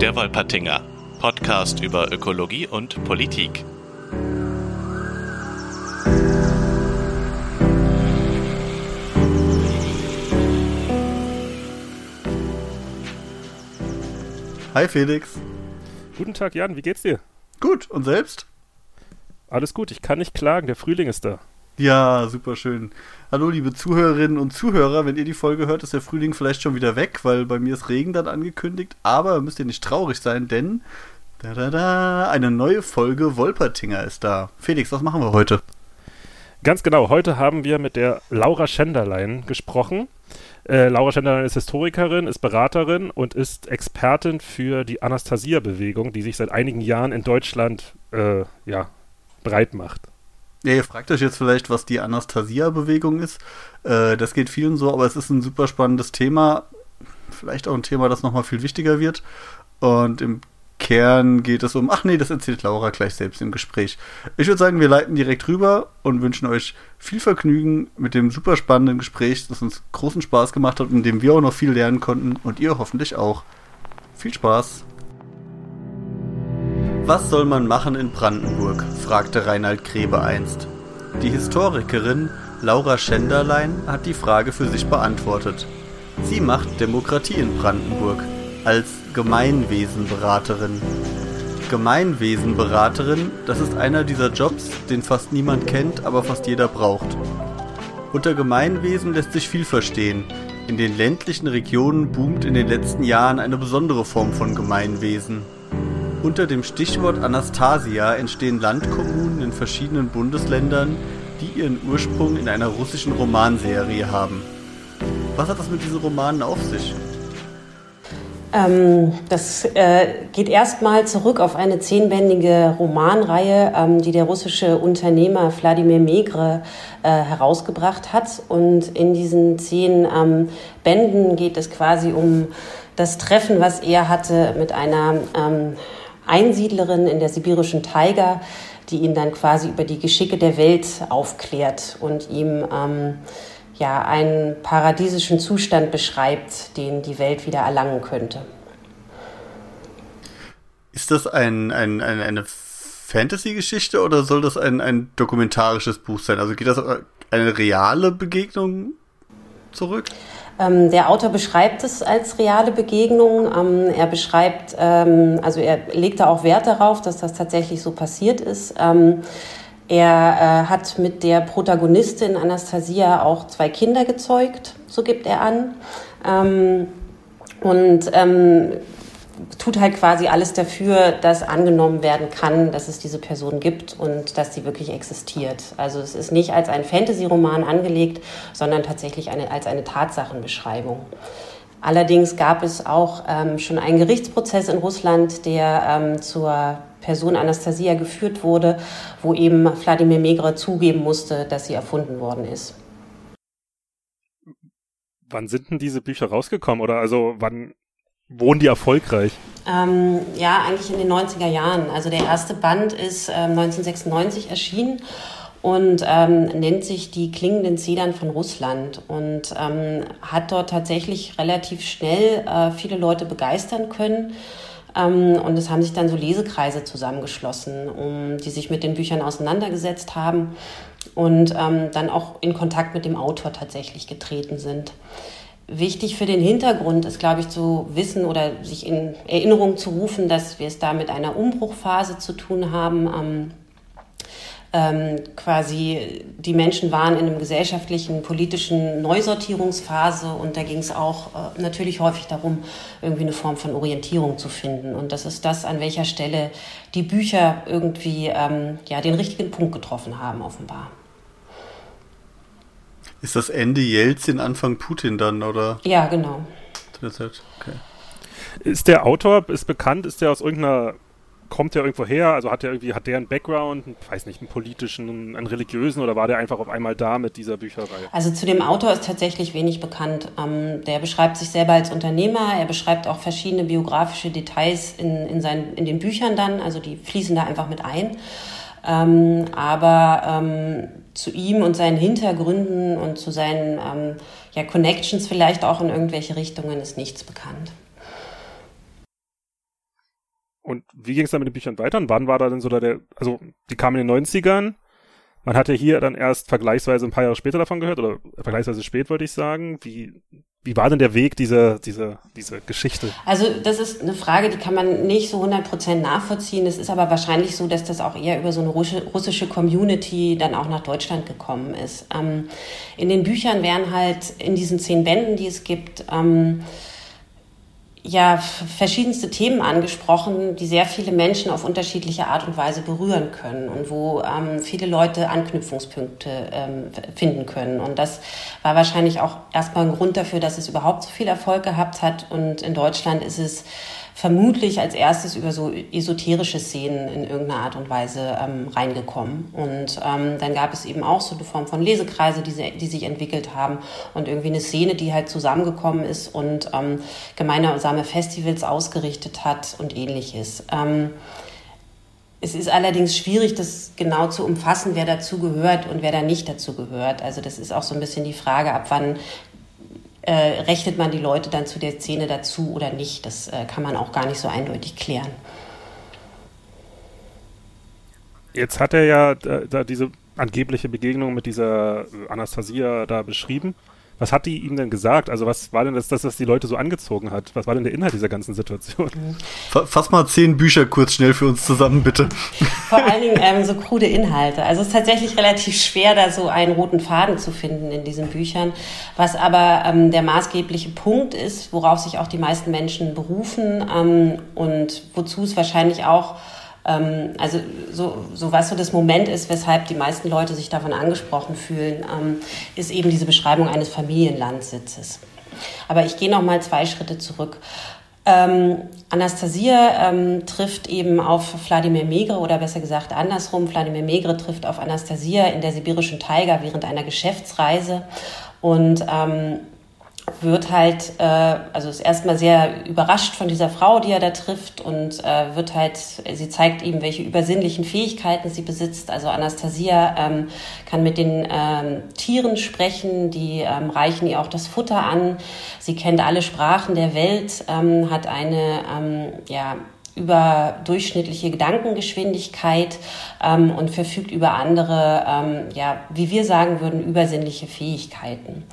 Der Wolpertinger, Podcast über Ökologie und Politik. Hi Felix. Guten Tag Jan, wie geht's dir? Gut, und selbst? Alles gut, ich kann nicht klagen, der Frühling ist da. Ja, super schön. Hallo, liebe Zuhörerinnen und Zuhörer. Wenn ihr die Folge hört, ist der Frühling vielleicht schon wieder weg, weil bei mir ist Regen dann angekündigt. Aber müsst ihr nicht traurig sein, denn da, da, da, eine neue Folge Wolpertinger ist da. Felix, was machen wir heute? Ganz genau, heute haben wir mit der Laura Schenderlein gesprochen. Äh, Laura Schenderlein ist Historikerin, ist Beraterin und ist Expertin für die Anastasia-Bewegung, die sich seit einigen Jahren in Deutschland äh, ja, breit macht. Ja, ihr fragt euch jetzt vielleicht, was die Anastasia-Bewegung ist. Äh, das geht vielen so, aber es ist ein super spannendes Thema. Vielleicht auch ein Thema, das nochmal viel wichtiger wird. Und im Kern geht es um, ach nee, das erzählt Laura gleich selbst im Gespräch. Ich würde sagen, wir leiten direkt rüber und wünschen euch viel Vergnügen mit dem super spannenden Gespräch, das uns großen Spaß gemacht hat und in dem wir auch noch viel lernen konnten und ihr hoffentlich auch. Viel Spaß! Was soll man machen in Brandenburg? fragte Reinhard Grebe einst. Die Historikerin Laura Schenderlein hat die Frage für sich beantwortet. Sie macht Demokratie in Brandenburg als Gemeinwesenberaterin. Gemeinwesenberaterin, das ist einer dieser Jobs, den fast niemand kennt, aber fast jeder braucht. Unter Gemeinwesen lässt sich viel verstehen. In den ländlichen Regionen boomt in den letzten Jahren eine besondere Form von Gemeinwesen. Unter dem Stichwort Anastasia entstehen Landkommunen in verschiedenen Bundesländern, die ihren Ursprung in einer russischen Romanserie haben. Was hat das mit diesen Romanen auf sich? Ähm, das äh, geht erstmal zurück auf eine zehnbändige Romanreihe, ähm, die der russische Unternehmer Wladimir Megre äh, herausgebracht hat. Und in diesen zehn ähm, Bänden geht es quasi um das Treffen, was er hatte mit einer ähm, Einsiedlerin in der sibirischen Taiga, die ihn dann quasi über die Geschicke der Welt aufklärt und ihm ähm, ja einen paradiesischen Zustand beschreibt, den die Welt wieder erlangen könnte. Ist das ein, ein, ein eine Fantasy-Geschichte oder soll das ein, ein dokumentarisches Buch sein? Also geht das eine reale Begegnung zurück? Ähm, der Autor beschreibt es als reale Begegnung. Ähm, er beschreibt, ähm, also er legt da auch Wert darauf, dass das tatsächlich so passiert ist. Ähm, er äh, hat mit der Protagonistin Anastasia auch zwei Kinder gezeugt, so gibt er an. Ähm, und ähm, tut halt quasi alles dafür, dass angenommen werden kann, dass es diese Person gibt und dass sie wirklich existiert. Also es ist nicht als ein Fantasy-Roman angelegt, sondern tatsächlich eine, als eine Tatsachenbeschreibung. Allerdings gab es auch ähm, schon einen Gerichtsprozess in Russland, der ähm, zur Person Anastasia geführt wurde, wo eben Wladimir Megre zugeben musste, dass sie erfunden worden ist. Wann sind denn diese Bücher rausgekommen? Oder also wann Wohnen die erfolgreich? Ähm, ja, eigentlich in den 90er Jahren. Also der erste Band ist ähm, 1996 erschienen und ähm, nennt sich Die klingenden Zedern von Russland und ähm, hat dort tatsächlich relativ schnell äh, viele Leute begeistern können. Ähm, und es haben sich dann so Lesekreise zusammengeschlossen, um, die sich mit den Büchern auseinandergesetzt haben und ähm, dann auch in Kontakt mit dem Autor tatsächlich getreten sind. Wichtig für den Hintergrund ist, glaube ich, zu wissen oder sich in Erinnerung zu rufen, dass wir es da mit einer Umbruchphase zu tun haben. Ähm, ähm, quasi die Menschen waren in einem gesellschaftlichen, politischen Neusortierungsphase und da ging es auch äh, natürlich häufig darum, irgendwie eine Form von Orientierung zu finden. Und das ist das, an welcher Stelle die Bücher irgendwie ähm, ja, den richtigen Punkt getroffen haben, offenbar. Ist das Ende Jelzin, Anfang Putin dann, oder? Ja, genau. Okay. Ist der Autor, ist bekannt, ist der aus irgendeiner, kommt der irgendwo her, also hat der irgendwie, hat der einen Background, weiß nicht, einen politischen, einen religiösen oder war der einfach auf einmal da mit dieser Bücherei? Also zu dem Autor ist tatsächlich wenig bekannt. Ähm, der beschreibt sich selber als Unternehmer, er beschreibt auch verschiedene biografische Details in, in, seinen, in den Büchern dann, also die fließen da einfach mit ein. Ähm, aber ähm, zu ihm und seinen Hintergründen und zu seinen ähm, ja, Connections vielleicht auch in irgendwelche Richtungen ist nichts bekannt. Und wie ging es dann mit den Büchern weiter? Und wann war da denn so da der, also die kamen in den 90ern. Man hatte hier dann erst vergleichsweise ein paar Jahre später davon gehört, oder vergleichsweise spät, wollte ich sagen. Wie, wie war denn der Weg dieser, dieser, dieser Geschichte? Also das ist eine Frage, die kann man nicht so 100% nachvollziehen. Es ist aber wahrscheinlich so, dass das auch eher über so eine russische Community dann auch nach Deutschland gekommen ist. Ähm, in den Büchern werden halt in diesen zehn Bänden, die es gibt, ähm, ja verschiedenste Themen angesprochen, die sehr viele Menschen auf unterschiedliche Art und Weise berühren können und wo ähm, viele Leute Anknüpfungspunkte ähm, finden können. Und das war wahrscheinlich auch erstmal ein Grund dafür, dass es überhaupt so viel Erfolg gehabt hat. Und in Deutschland ist es vermutlich als erstes über so esoterische Szenen in irgendeiner Art und Weise ähm, reingekommen. Und ähm, dann gab es eben auch so eine Form von Lesekreise, die, die sich entwickelt haben und irgendwie eine Szene, die halt zusammengekommen ist und ähm, gemeinsame Festivals ausgerichtet hat und ähnliches. Ähm, es ist allerdings schwierig, das genau zu umfassen, wer dazu gehört und wer da nicht dazu gehört. Also das ist auch so ein bisschen die Frage, ab wann äh, rechnet man die Leute dann zu der Szene dazu oder nicht. Das äh, kann man auch gar nicht so eindeutig klären. Jetzt hat er ja da, da diese angebliche Begegnung mit dieser Anastasia da beschrieben. Was hat die ihm denn gesagt? Also was war denn das, dass das die Leute so angezogen hat? Was war denn der Inhalt dieser ganzen Situation? Fass mal zehn Bücher kurz schnell für uns zusammen, bitte. Vor allen Dingen ähm, so krude Inhalte. Also es ist tatsächlich relativ schwer, da so einen roten Faden zu finden in diesen Büchern. Was aber ähm, der maßgebliche Punkt ist, worauf sich auch die meisten Menschen berufen ähm, und wozu es wahrscheinlich auch ähm, also so, so was so das Moment ist, weshalb die meisten Leute sich davon angesprochen fühlen, ähm, ist eben diese Beschreibung eines Familienlandsitzes. Aber ich gehe noch mal zwei Schritte zurück. Ähm, Anastasia ähm, trifft eben auf Wladimir Megre oder besser gesagt andersrum. Wladimir Megre trifft auf Anastasia in der sibirischen Taiga während einer Geschäftsreise und ähm, wird halt, äh, also ist erstmal sehr überrascht von dieser Frau, die er da trifft und äh, wird halt, sie zeigt ihm, welche übersinnlichen Fähigkeiten sie besitzt. Also Anastasia ähm, kann mit den ähm, Tieren sprechen, die ähm, reichen ihr auch das Futter an. Sie kennt alle Sprachen der Welt, ähm, hat eine, ähm, ja, überdurchschnittliche Gedankengeschwindigkeit ähm, und verfügt über andere, ähm, ja, wie wir sagen würden, übersinnliche Fähigkeiten.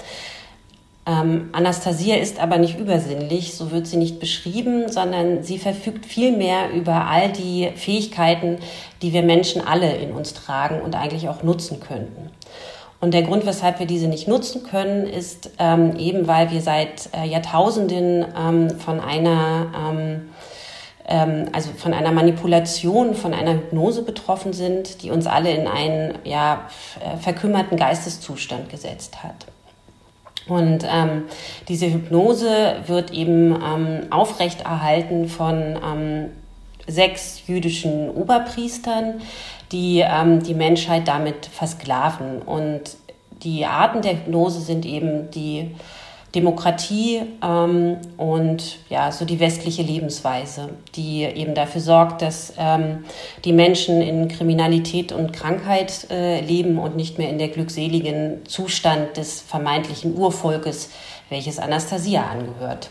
Ähm, Anastasia ist aber nicht übersinnlich, so wird sie nicht beschrieben, sondern sie verfügt vielmehr über all die Fähigkeiten, die wir Menschen alle in uns tragen und eigentlich auch nutzen könnten. Und der Grund, weshalb wir diese nicht nutzen können, ist ähm, eben, weil wir seit äh, Jahrtausenden ähm, von einer ähm, ähm, also von einer Manipulation, von einer Hypnose betroffen sind, die uns alle in einen ja, äh, verkümmerten Geisteszustand gesetzt hat. Und ähm, diese Hypnose wird eben ähm, aufrechterhalten von ähm, sechs jüdischen Oberpriestern, die ähm, die Menschheit damit versklaven. Und die Arten der Hypnose sind eben die Demokratie ähm, und ja, so die westliche Lebensweise, die eben dafür sorgt, dass ähm, die Menschen in Kriminalität und Krankheit äh, leben und nicht mehr in der glückseligen Zustand des vermeintlichen Urvolkes, welches Anastasia angehört.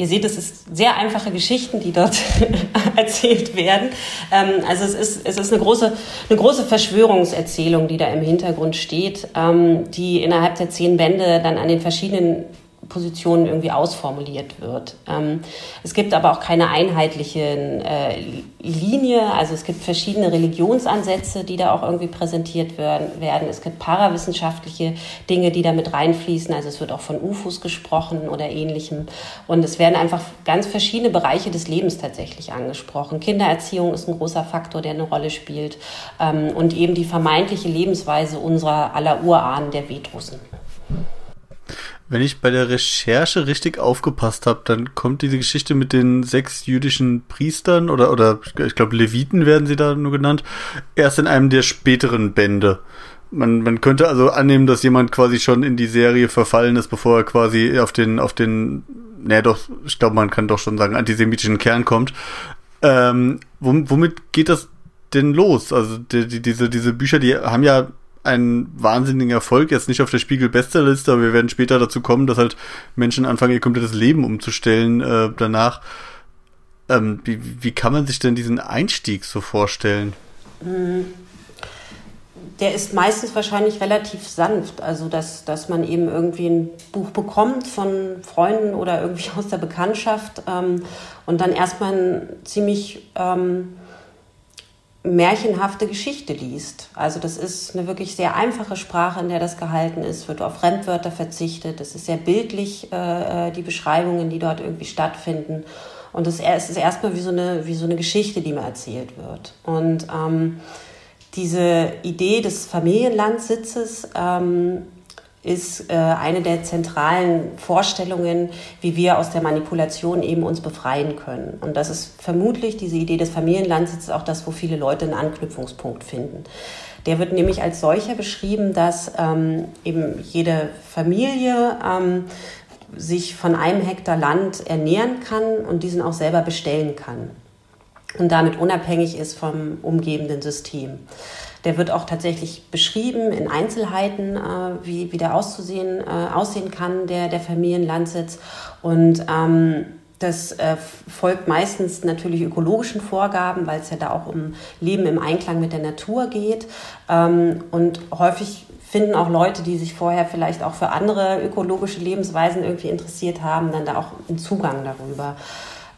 Ihr seht, es ist sehr einfache Geschichten, die dort erzählt werden. Ähm, also es ist, es ist eine, große, eine große Verschwörungserzählung, die da im Hintergrund steht, ähm, die innerhalb der zehn Bände dann an den verschiedenen Positionen irgendwie ausformuliert wird. Ähm, es gibt aber auch keine einheitliche äh, Linie, also es gibt verschiedene Religionsansätze, die da auch irgendwie präsentiert werden. werden. Es gibt parawissenschaftliche Dinge, die da mit reinfließen, also es wird auch von UFOs gesprochen oder ähnlichem. Und es werden einfach ganz verschiedene Bereiche des Lebens tatsächlich angesprochen. Kindererziehung ist ein großer Faktor, der eine Rolle spielt ähm, und eben die vermeintliche Lebensweise unserer aller Urahnen der Vetrusen. Wenn ich bei der Recherche richtig aufgepasst habe, dann kommt diese Geschichte mit den sechs jüdischen Priestern oder, oder ich glaube Leviten werden sie da nur genannt, erst in einem der späteren Bände. Man, man könnte also annehmen, dass jemand quasi schon in die Serie verfallen ist, bevor er quasi auf den, auf den, naja doch, ich glaube, man kann doch schon sagen, antisemitischen Kern kommt. Ähm, womit geht das denn los? Also die, die, diese, diese Bücher, die haben ja einen wahnsinnigen Erfolg, jetzt nicht auf der Spiegel-Bestsellerliste, aber wir werden später dazu kommen, dass halt Menschen anfangen, ihr komplettes Leben umzustellen äh, danach. Ähm, wie, wie kann man sich denn diesen Einstieg so vorstellen? Der ist meistens wahrscheinlich relativ sanft, also dass, dass man eben irgendwie ein Buch bekommt von Freunden oder irgendwie aus der Bekanntschaft ähm, und dann erstmal ein ziemlich ähm, märchenhafte Geschichte liest. Also das ist eine wirklich sehr einfache Sprache, in der das gehalten ist, wird auf Fremdwörter verzichtet, das ist sehr bildlich, äh, äh die Beschreibungen, die dort irgendwie stattfinden. Und es ist erstmal wie so, eine, wie so eine Geschichte, die mir erzählt wird. Und ähm, diese Idee des Familienlandsitzes ähm, ist äh, eine der zentralen Vorstellungen, wie wir aus der Manipulation eben uns befreien können. Und das ist vermutlich diese Idee des Familienlandsitzes auch das, wo viele Leute einen Anknüpfungspunkt finden. Der wird nämlich als solcher beschrieben, dass ähm, eben jede Familie ähm, sich von einem Hektar Land ernähren kann und diesen auch selber bestellen kann und damit unabhängig ist vom umgebenden System. Der wird auch tatsächlich beschrieben in Einzelheiten, äh, wie, wie der auszusehen, äh, aussehen kann, der, der Familienlandsitz. Und ähm, das äh, folgt meistens natürlich ökologischen Vorgaben, weil es ja da auch um Leben im Einklang mit der Natur geht. Ähm, und häufig finden auch Leute, die sich vorher vielleicht auch für andere ökologische Lebensweisen irgendwie interessiert haben, dann da auch einen Zugang darüber.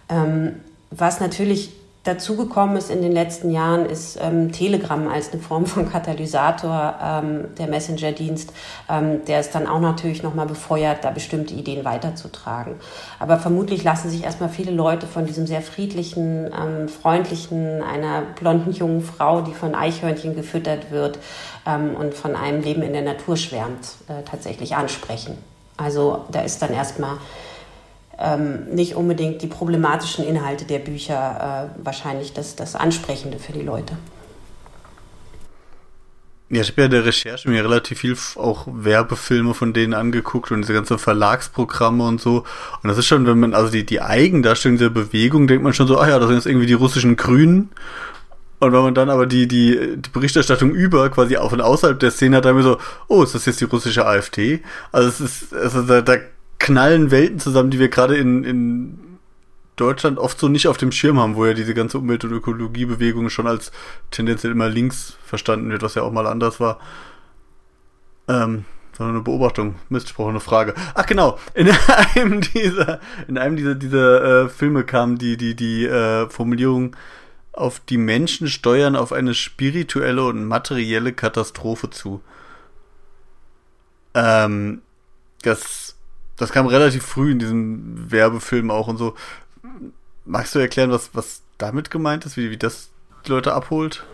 Ähm, was natürlich dazugekommen ist in den letzten Jahren, ist ähm, Telegram als eine Form von Katalysator, ähm, der Messenger-Dienst, ähm, der es dann auch natürlich nochmal befeuert, da bestimmte Ideen weiterzutragen. Aber vermutlich lassen sich erstmal viele Leute von diesem sehr friedlichen, ähm, freundlichen, einer blonden jungen Frau, die von Eichhörnchen gefüttert wird ähm, und von einem Leben in der Natur schwärmt, äh, tatsächlich ansprechen. Also da ist dann erstmal ähm, nicht unbedingt die problematischen Inhalte der Bücher äh, wahrscheinlich das, das Ansprechende für die Leute. Ja, ich habe ja der Recherche mir relativ viel auch Werbefilme von denen angeguckt und diese ganzen Verlagsprogramme und so. Und das ist schon, wenn man, also die, die Eigendarstellung der Bewegung, denkt man schon so, ach ja, das sind jetzt irgendwie die russischen Grünen. Und wenn man dann aber die, die, die Berichterstattung über quasi auch von außerhalb der Szene hat, dann so, oh, ist das jetzt die russische AfD? Also es ist, also da, da knallen Welten zusammen, die wir gerade in, in Deutschland oft so nicht auf dem Schirm haben, wo ja diese ganze Umwelt- und Ökologiebewegung schon als tendenziell immer links verstanden wird, was ja auch mal anders war. Ähm, sondern eine Beobachtung, Mistspruch, eine Frage. Ach genau, in einem dieser, in einem dieser, dieser äh, Filme kam die, die, die äh, Formulierung, auf die Menschen steuern auf eine spirituelle und materielle Katastrophe zu. Ähm, das das kam relativ früh in diesem Werbefilm auch und so. Magst du erklären, was, was damit gemeint ist, wie, wie das die Leute abholt?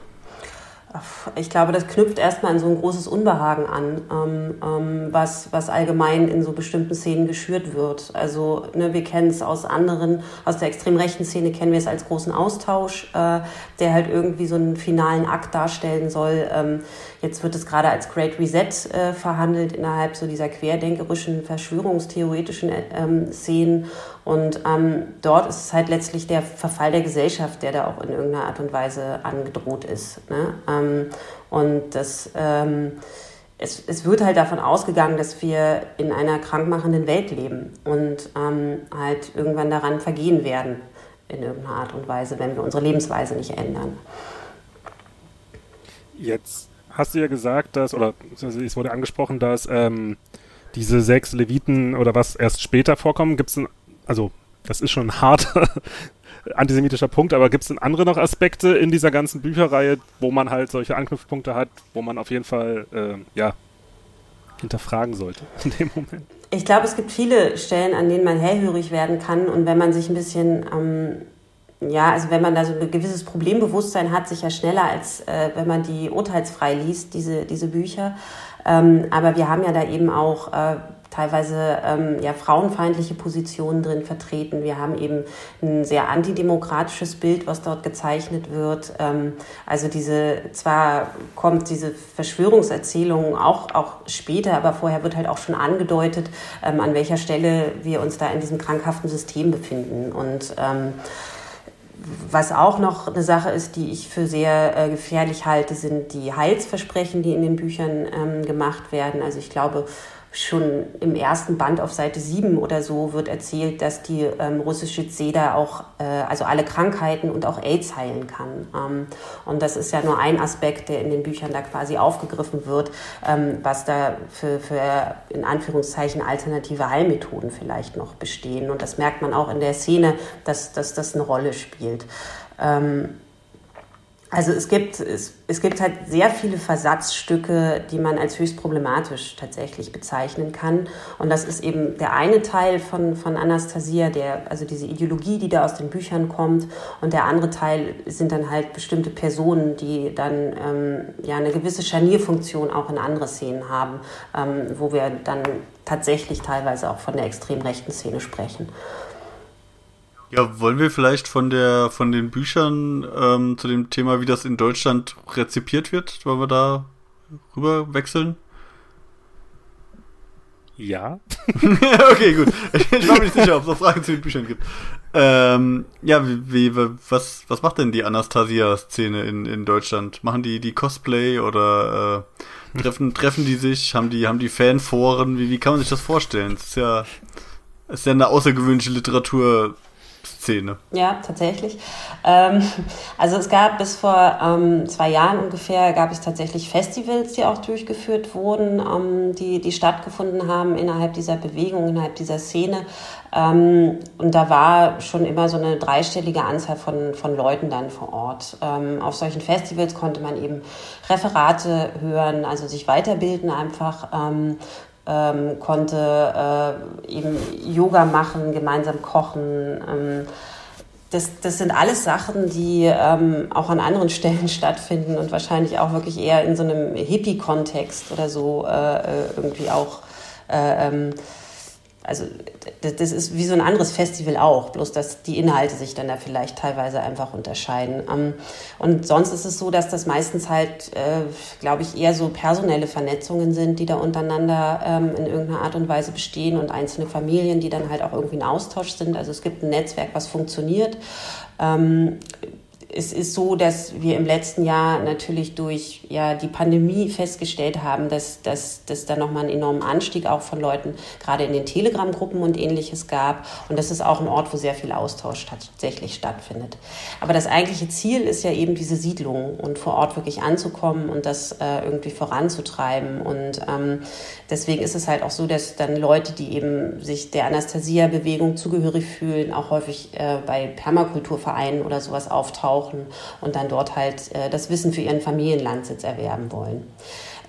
Ich glaube, das knüpft erstmal an so ein großes Unbehagen an, ähm, ähm, was, was allgemein in so bestimmten Szenen geschürt wird. Also ne, wir kennen es aus anderen, aus der extrem rechten Szene kennen wir es als großen Austausch, äh, der halt irgendwie so einen finalen Akt darstellen soll. Ähm, jetzt wird es gerade als Great Reset äh, verhandelt innerhalb so dieser querdenkerischen, verschwörungstheoretischen äh, Szenen. Und ähm, dort ist es halt letztlich der Verfall der Gesellschaft, der da auch in irgendeiner Art und Weise angedroht ist. Ne? Ähm, und das, ähm, es, es wird halt davon ausgegangen, dass wir in einer krankmachenden Welt leben und ähm, halt irgendwann daran vergehen werden in irgendeiner Art und Weise, wenn wir unsere Lebensweise nicht ändern. Jetzt hast du ja gesagt, dass, oder es wurde angesprochen, dass ähm, diese sechs Leviten oder was erst später vorkommen. Gibt es also das ist schon ein harter antisemitischer Punkt, aber gibt es denn andere noch Aspekte in dieser ganzen Bücherreihe, wo man halt solche Anknüpfpunkte hat, wo man auf jeden Fall äh, ja hinterfragen sollte in dem Moment? Ich glaube, es gibt viele Stellen, an denen man hellhörig werden kann und wenn man sich ein bisschen ähm, ja, also wenn man da so ein gewisses Problembewusstsein hat, sicher schneller als äh, wenn man die urteilsfrei liest, diese, diese Bücher. Ähm, aber wir haben ja da eben auch äh, teilweise ähm, ja, frauenfeindliche Positionen drin vertreten. Wir haben eben ein sehr antidemokratisches Bild, was dort gezeichnet wird. Ähm, also diese, zwar kommt diese Verschwörungserzählung auch, auch später, aber vorher wird halt auch schon angedeutet, ähm, an welcher Stelle wir uns da in diesem krankhaften System befinden. Und ähm, was auch noch eine Sache ist, die ich für sehr äh, gefährlich halte, sind die Heilsversprechen, die in den Büchern ähm, gemacht werden. Also ich glaube, schon im ersten Band auf Seite 7 oder so wird erzählt, dass die ähm, russische Zeder auch, äh, also alle Krankheiten und auch AIDS heilen kann. Ähm, und das ist ja nur ein Aspekt, der in den Büchern da quasi aufgegriffen wird, ähm, was da für, für in Anführungszeichen alternative Heilmethoden vielleicht noch bestehen. Und das merkt man auch in der Szene, dass, dass das eine Rolle spielt. Ähm, also es gibt, es, es gibt halt sehr viele Versatzstücke, die man als höchst problematisch tatsächlich bezeichnen kann. Und das ist eben der eine Teil von, von Anastasia, der, also diese Ideologie, die da aus den Büchern kommt. Und der andere Teil sind dann halt bestimmte Personen, die dann ähm, ja eine gewisse Scharnierfunktion auch in andere Szenen haben, ähm, wo wir dann tatsächlich teilweise auch von der extrem rechten Szene sprechen. Ja, wollen wir vielleicht von der von den Büchern ähm, zu dem Thema, wie das in Deutschland rezipiert wird, wollen wir da rüber wechseln? Ja. okay, gut. Ich war mir nicht sicher, ob es noch Fragen zu den Büchern gibt. Ähm, ja, wie, wie, was, was macht denn die Anastasia-Szene in, in Deutschland? Machen die die Cosplay oder äh, treffen, treffen die sich? Haben die, haben die Fanforen? Wie, wie kann man sich das vorstellen? Es ist ja, es ist ja eine außergewöhnliche Literatur Szene. Ja, tatsächlich. Ähm, also es gab bis vor ähm, zwei Jahren ungefähr, gab es tatsächlich Festivals, die auch durchgeführt wurden, ähm, die, die stattgefunden haben innerhalb dieser Bewegung, innerhalb dieser Szene. Ähm, und da war schon immer so eine dreistellige Anzahl von, von Leuten dann vor Ort. Ähm, auf solchen Festivals konnte man eben Referate hören, also sich weiterbilden einfach ähm, konnte äh, eben Yoga machen, gemeinsam kochen. Ähm, das, das sind alles Sachen, die ähm, auch an anderen Stellen stattfinden und wahrscheinlich auch wirklich eher in so einem Hippie-Kontext oder so äh, äh irgendwie auch äh, ähm, also das ist wie so ein anderes Festival auch, bloß dass die Inhalte sich dann da vielleicht teilweise einfach unterscheiden. Ähm, und sonst ist es so, dass das meistens halt, äh, glaube ich, eher so personelle Vernetzungen sind, die da untereinander ähm, in irgendeiner Art und Weise bestehen und einzelne Familien, die dann halt auch irgendwie ein Austausch sind. Also es gibt ein Netzwerk, was funktioniert. Es ist so, dass wir im letzten Jahr natürlich durch ja, die Pandemie festgestellt haben, dass, dass, dass da nochmal einen enormen Anstieg auch von Leuten gerade in den Telegram-Gruppen und ähnliches gab. Und das ist auch ein Ort, wo sehr viel Austausch tatsächlich stattfindet. Aber das eigentliche Ziel ist ja eben diese Siedlung und vor Ort wirklich anzukommen und das äh, irgendwie voranzutreiben. Und ähm, deswegen ist es halt auch so, dass dann Leute, die eben sich der Anastasia-Bewegung zugehörig fühlen, auch häufig äh, bei Permakulturvereinen oder sowas auftauchen und dann dort halt äh, das Wissen für ihren Familienlandsitz erwerben wollen.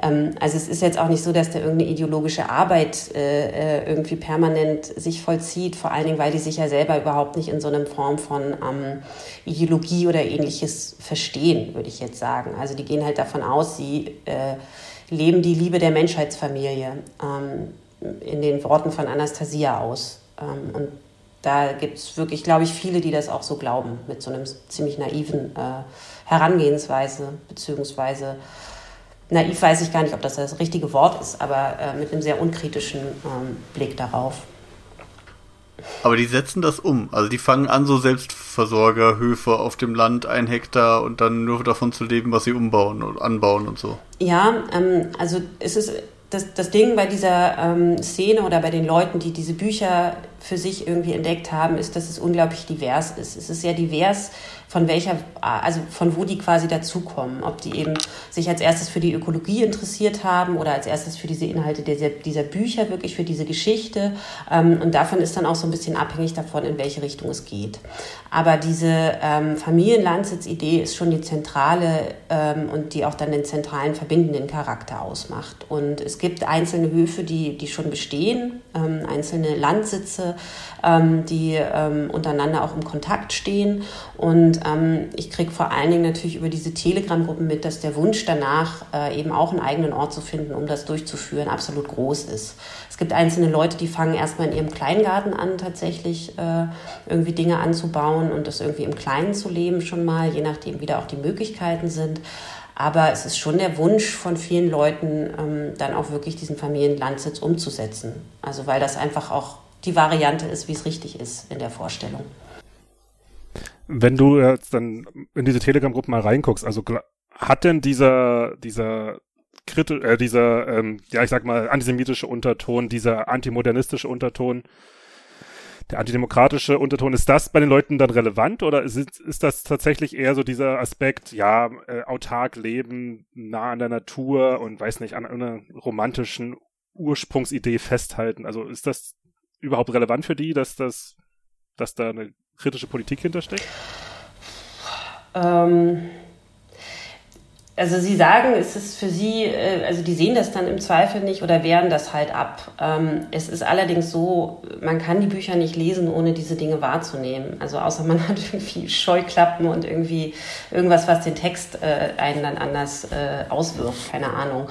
Ähm, also es ist jetzt auch nicht so, dass da irgendeine ideologische Arbeit äh, äh, irgendwie permanent sich vollzieht, vor allen Dingen, weil die sich ja selber überhaupt nicht in so einer Form von ähm, Ideologie oder ähnliches verstehen, würde ich jetzt sagen. Also die gehen halt davon aus, sie äh, leben die Liebe der Menschheitsfamilie ähm, in den Worten von Anastasia aus. Ähm, und da gibt es wirklich, glaube ich, viele, die das auch so glauben, mit so einem ziemlich naiven äh, Herangehensweise, beziehungsweise naiv weiß ich gar nicht, ob das das richtige Wort ist, aber äh, mit einem sehr unkritischen ähm, Blick darauf. Aber die setzen das um. Also die fangen an, so Selbstversorgerhöfe auf dem Land, ein Hektar und dann nur davon zu leben, was sie umbauen und anbauen und so. Ja, ähm, also es ist das, das Ding bei dieser ähm, Szene oder bei den Leuten, die diese Bücher für sich irgendwie entdeckt haben, ist, dass es unglaublich divers ist. Es ist sehr divers von welcher, also von wo die quasi dazukommen. Ob die eben sich als erstes für die Ökologie interessiert haben oder als erstes für diese Inhalte dieser, dieser Bücher, wirklich für diese Geschichte. Ähm, und davon ist dann auch so ein bisschen abhängig davon, in welche Richtung es geht. Aber diese ähm, Familienlandsitzidee ist schon die zentrale ähm, und die auch dann den zentralen verbindenden Charakter ausmacht. Und es gibt einzelne Höfe, die, die schon bestehen, ähm, einzelne Landsitze, ähm, die ähm, untereinander auch im Kontakt stehen. Und ähm, ich kriege vor allen Dingen natürlich über diese Telegram-Gruppen mit, dass der Wunsch danach, äh, eben auch einen eigenen Ort zu finden, um das durchzuführen, absolut groß ist. Es gibt einzelne Leute, die fangen erstmal in ihrem Kleingarten an, tatsächlich äh, irgendwie Dinge anzubauen und das irgendwie im Kleinen zu leben schon mal, je nachdem, wie da auch die Möglichkeiten sind. Aber es ist schon der Wunsch von vielen Leuten, ähm, dann auch wirklich diesen Familienlandsitz umzusetzen. Also weil das einfach auch die Variante ist, wie es richtig ist in der Vorstellung. Wenn du jetzt dann in diese Telegram-Gruppen mal reinguckst, also hat denn dieser, dieser kritisch, äh, dieser, ähm, ja, ich sag mal, antisemitische Unterton, dieser antimodernistische Unterton, der antidemokratische Unterton, ist das bei den Leuten dann relevant oder ist, ist das tatsächlich eher so dieser Aspekt, ja, äh, autark leben, nah an der Natur und weiß nicht, an einer romantischen Ursprungsidee festhalten? Also ist das überhaupt relevant für die, dass das, dass da eine kritische Politik hintersteckt? Ähm, also Sie sagen, es ist für Sie, äh, also die sehen das dann im Zweifel nicht oder wehren das halt ab. Ähm, es ist allerdings so, man kann die Bücher nicht lesen, ohne diese Dinge wahrzunehmen. Also außer man hat irgendwie Scheuklappen und irgendwie irgendwas, was den Text äh, einen dann anders äh, auswirft, keine Ahnung.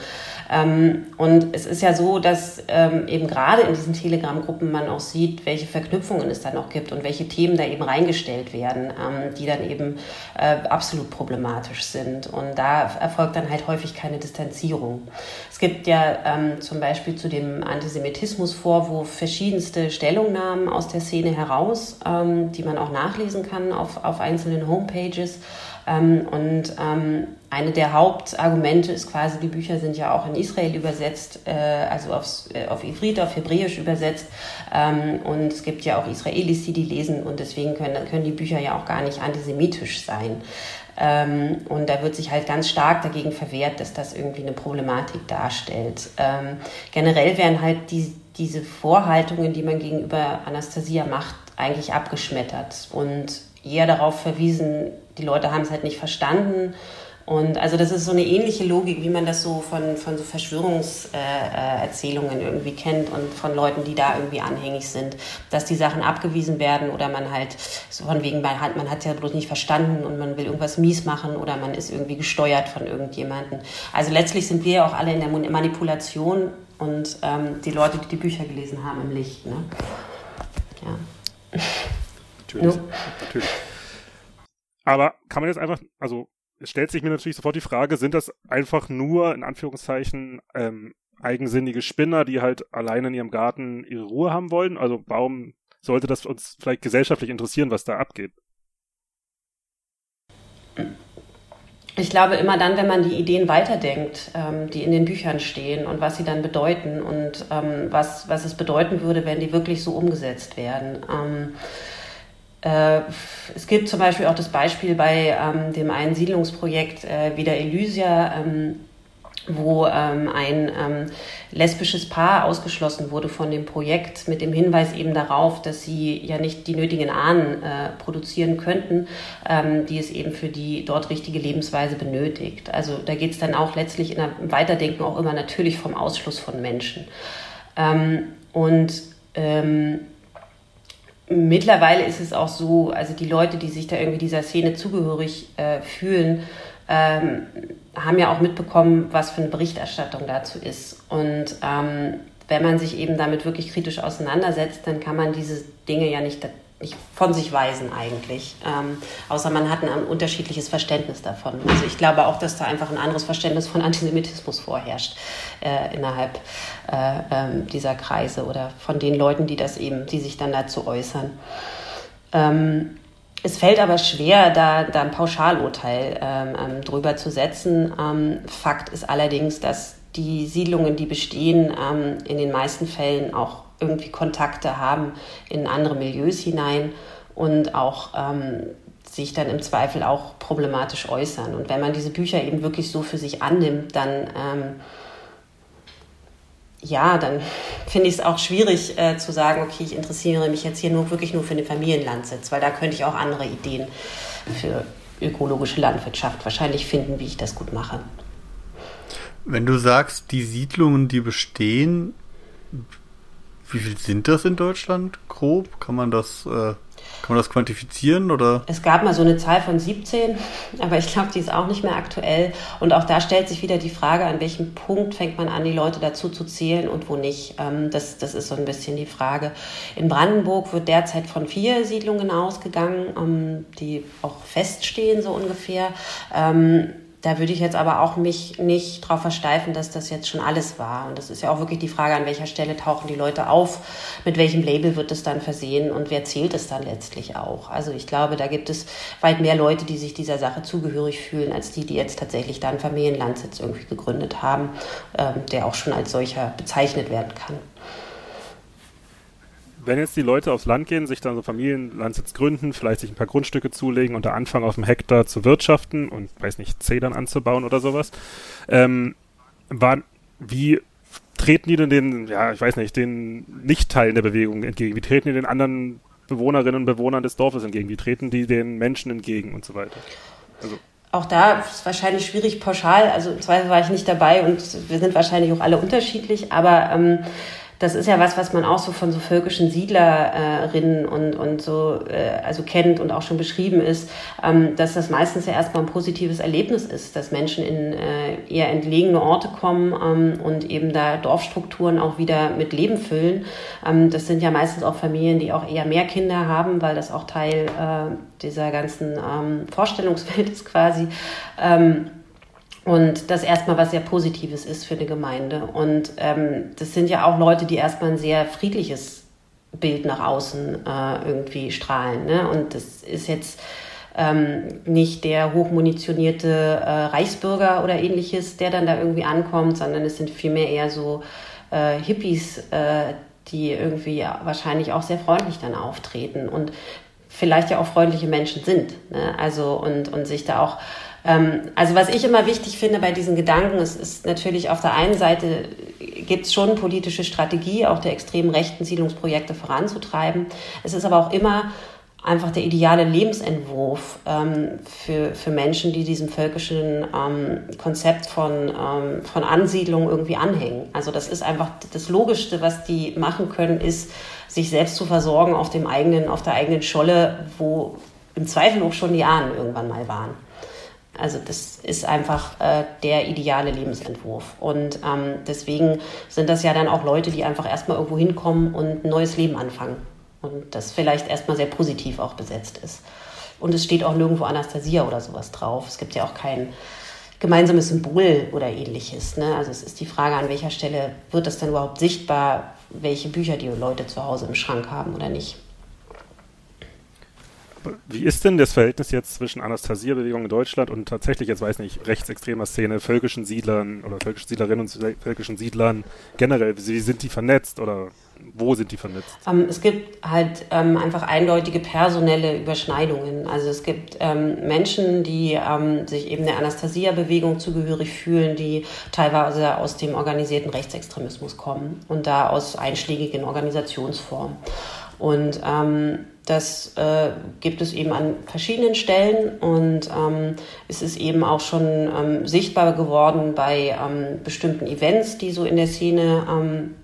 Ähm, und es ist ja so, dass ähm, eben gerade in diesen Telegram-Gruppen man auch sieht, welche Verknüpfungen es da noch gibt und welche Themen da eben reingestellt werden, ähm, die dann eben äh, absolut problematisch sind. Und da erfolgt dann halt häufig keine Distanzierung. Es gibt ja zum Beispiel zu dem Antisemitismusvorwurf verschiedenste Stellungnahmen aus der Szene heraus, die man auch nachlesen kann auf, auf einzelnen Homepages. Ähm, und ähm, eine der Hauptargumente ist quasi, die Bücher sind ja auch in Israel übersetzt, äh, also aufs, äh, auf Ivrit, auf Hebräisch übersetzt. Ähm, und es gibt ja auch Israelis, die die lesen und deswegen können, können die Bücher ja auch gar nicht antisemitisch sein. Ähm, und da wird sich halt ganz stark dagegen verwehrt, dass das irgendwie eine Problematik darstellt. Ähm, generell werden halt die, diese Vorhaltungen, die man gegenüber Anastasia macht, eigentlich abgeschmettert und eher darauf verwiesen, die Leute haben es halt nicht verstanden. Und also das ist so eine ähnliche Logik, wie man das so von, von so Verschwörungserzählungen äh, irgendwie kennt und von Leuten, die da irgendwie anhängig sind, dass die Sachen abgewiesen werden oder man halt so von wegen, man hat man hat ja bloß nicht verstanden und man will irgendwas mies machen oder man ist irgendwie gesteuert von irgendjemanden. Also letztlich sind wir auch alle in der Manipulation und ähm, die Leute, die die Bücher gelesen haben, im Licht. Ne? Ja. Natürlich. No. Natürlich. Aber kann man jetzt einfach, also es stellt sich mir natürlich sofort die Frage, sind das einfach nur, in Anführungszeichen, ähm, eigensinnige Spinner, die halt alleine in ihrem Garten ihre Ruhe haben wollen? Also warum sollte das uns vielleicht gesellschaftlich interessieren, was da abgeht? Ich glaube immer dann, wenn man die Ideen weiterdenkt, ähm, die in den Büchern stehen und was sie dann bedeuten und ähm, was, was es bedeuten würde, wenn die wirklich so umgesetzt werden. Ähm, äh, es gibt zum Beispiel auch das Beispiel bei ähm, dem einen Siedlungsprojekt äh, Wieder Elysia, ähm, wo ähm, ein ähm, lesbisches Paar ausgeschlossen wurde von dem Projekt mit dem Hinweis eben darauf, dass sie ja nicht die nötigen Ahnen äh, produzieren könnten, ähm, die es eben für die dort richtige Lebensweise benötigt. Also da geht es dann auch letztlich in der Weiterdenken auch immer natürlich vom Ausschluss von Menschen. Ähm, und mittlerweile ist es auch so, also die Leute, die sich da irgendwie dieser Szene zugehörig äh, fühlen, ähm, haben ja auch mitbekommen, was für eine Berichterstattung dazu ist. Und ähm, wenn man sich eben damit wirklich kritisch auseinandersetzt, dann kann man diese Dinge ja nicht nicht von sich weisen eigentlich. Ähm, außer man hat ein unterschiedliches Verständnis davon. Also ich glaube auch, dass da einfach ein anderes Verständnis von Antisemitismus vorherrscht äh, innerhalb äh, ähm, dieser Kreise oder von den Leuten, die das eben, die sich dann dazu äußern. Ähm, es fällt aber schwer, da, da ein Pauschalurteil ähm, ähm, drüber zu setzen. Ähm, Fakt ist allerdings, dass die Siedlungen, die bestehen, in den meisten Fällen auch irgendwie Kontakte haben in andere Milieus hinein und auch ähm, sich dann im Zweifel auch problematisch äußern. Und wenn man diese Bücher eben wirklich so für sich annimmt, dann ähm, ja, dann finde ich es auch schwierig äh, zu sagen, okay, ich interessiere mich jetzt hier nur wirklich nur für den Familienlandsitz, weil da könnte ich auch andere Ideen für ökologische Landwirtschaft wahrscheinlich finden, wie ich das gut mache. Wenn du sagst, die Siedlungen, die bestehen, wie viel sind das in Deutschland grob? Kann man das, äh, kann man das quantifizieren oder? Es gab mal so eine Zahl von 17, aber ich glaube, die ist auch nicht mehr aktuell. Und auch da stellt sich wieder die Frage, an welchem Punkt fängt man an, die Leute dazu zu zählen und wo nicht. Ähm, das, das ist so ein bisschen die Frage. In Brandenburg wird derzeit von vier Siedlungen ausgegangen, ähm, die auch feststehen, so ungefähr. Ähm, da würde ich jetzt aber auch mich nicht darauf versteifen, dass das jetzt schon alles war. Und das ist ja auch wirklich die Frage, an welcher Stelle tauchen die Leute auf, mit welchem Label wird es dann versehen und wer zählt es dann letztlich auch. Also ich glaube, da gibt es weit mehr Leute, die sich dieser Sache zugehörig fühlen, als die, die jetzt tatsächlich dann Familienlandsitz irgendwie gegründet haben, ähm, der auch schon als solcher bezeichnet werden kann wenn jetzt die Leute aufs Land gehen, sich dann so Familienlandsitz gründen, vielleicht sich ein paar Grundstücke zulegen und da anfangen, auf dem Hektar zu wirtschaften und, weiß nicht, Zedern anzubauen oder sowas, ähm, war, wie treten die denn den, ja, ich weiß nicht, den Nicht-Teilen der Bewegung entgegen? Wie treten die den anderen Bewohnerinnen und Bewohnern des Dorfes entgegen? Wie treten die den Menschen entgegen und so weiter? Also. Auch da ist wahrscheinlich schwierig pauschal. Also im Zweifel war ich nicht dabei und wir sind wahrscheinlich auch alle unterschiedlich, aber ähm, das ist ja was, was man auch so von so völkischen Siedlerinnen und, und so, äh, also kennt und auch schon beschrieben ist, ähm, dass das meistens ja erstmal ein positives Erlebnis ist, dass Menschen in äh, eher entlegene Orte kommen ähm, und eben da Dorfstrukturen auch wieder mit Leben füllen. Ähm, das sind ja meistens auch Familien, die auch eher mehr Kinder haben, weil das auch Teil äh, dieser ganzen ähm, Vorstellungswelt ist quasi. Ähm, und das erstmal was sehr Positives ist für eine Gemeinde. Und ähm, das sind ja auch Leute, die erstmal ein sehr friedliches Bild nach außen äh, irgendwie strahlen. Ne? Und das ist jetzt ähm, nicht der hochmunitionierte äh, Reichsbürger oder ähnliches, der dann da irgendwie ankommt, sondern es sind vielmehr eher so äh, Hippies, äh, die irgendwie wahrscheinlich auch sehr freundlich dann auftreten und vielleicht ja auch freundliche Menschen sind. Ne? Also und, und sich da auch also was ich immer wichtig finde bei diesen Gedanken, ist, ist natürlich auf der einen Seite gibt es schon politische Strategie, auch der extremen rechten Siedlungsprojekte voranzutreiben. Es ist aber auch immer einfach der ideale Lebensentwurf ähm, für, für Menschen, die diesem völkischen ähm, Konzept von, ähm, von Ansiedlung irgendwie anhängen. Also das ist einfach das Logischste, was die machen können, ist, sich selbst zu versorgen auf dem eigenen, auf der eigenen Scholle, wo im Zweifel auch schon die Ahnen irgendwann mal waren. Also das ist einfach äh, der ideale Lebensentwurf. Und ähm, deswegen sind das ja dann auch Leute, die einfach erstmal irgendwo hinkommen und ein neues Leben anfangen. Und das vielleicht erstmal sehr positiv auch besetzt ist. Und es steht auch nirgendwo Anastasia oder sowas drauf. Es gibt ja auch kein gemeinsames Symbol oder ähnliches. Ne? Also es ist die Frage, an welcher Stelle wird das dann überhaupt sichtbar, welche Bücher die Leute zu Hause im Schrank haben oder nicht. Wie ist denn das Verhältnis jetzt zwischen Anastasia-Bewegung in Deutschland und tatsächlich, jetzt weiß nicht, rechtsextremer Szene, völkischen Siedlern oder völkischen Siedlerinnen und völkischen Siedlern generell? Wie sind die vernetzt oder wo sind die vernetzt? Ähm, es gibt halt ähm, einfach eindeutige personelle Überschneidungen. Also es gibt ähm, Menschen, die ähm, sich eben der Anastasia-Bewegung zugehörig fühlen, die teilweise aus dem organisierten Rechtsextremismus kommen und da aus einschlägigen Organisationsformen. Und ähm, das äh, gibt es eben an verschiedenen Stellen und ähm, es ist eben auch schon ähm, sichtbar geworden bei ähm, bestimmten Events, die so in der Szene ähm,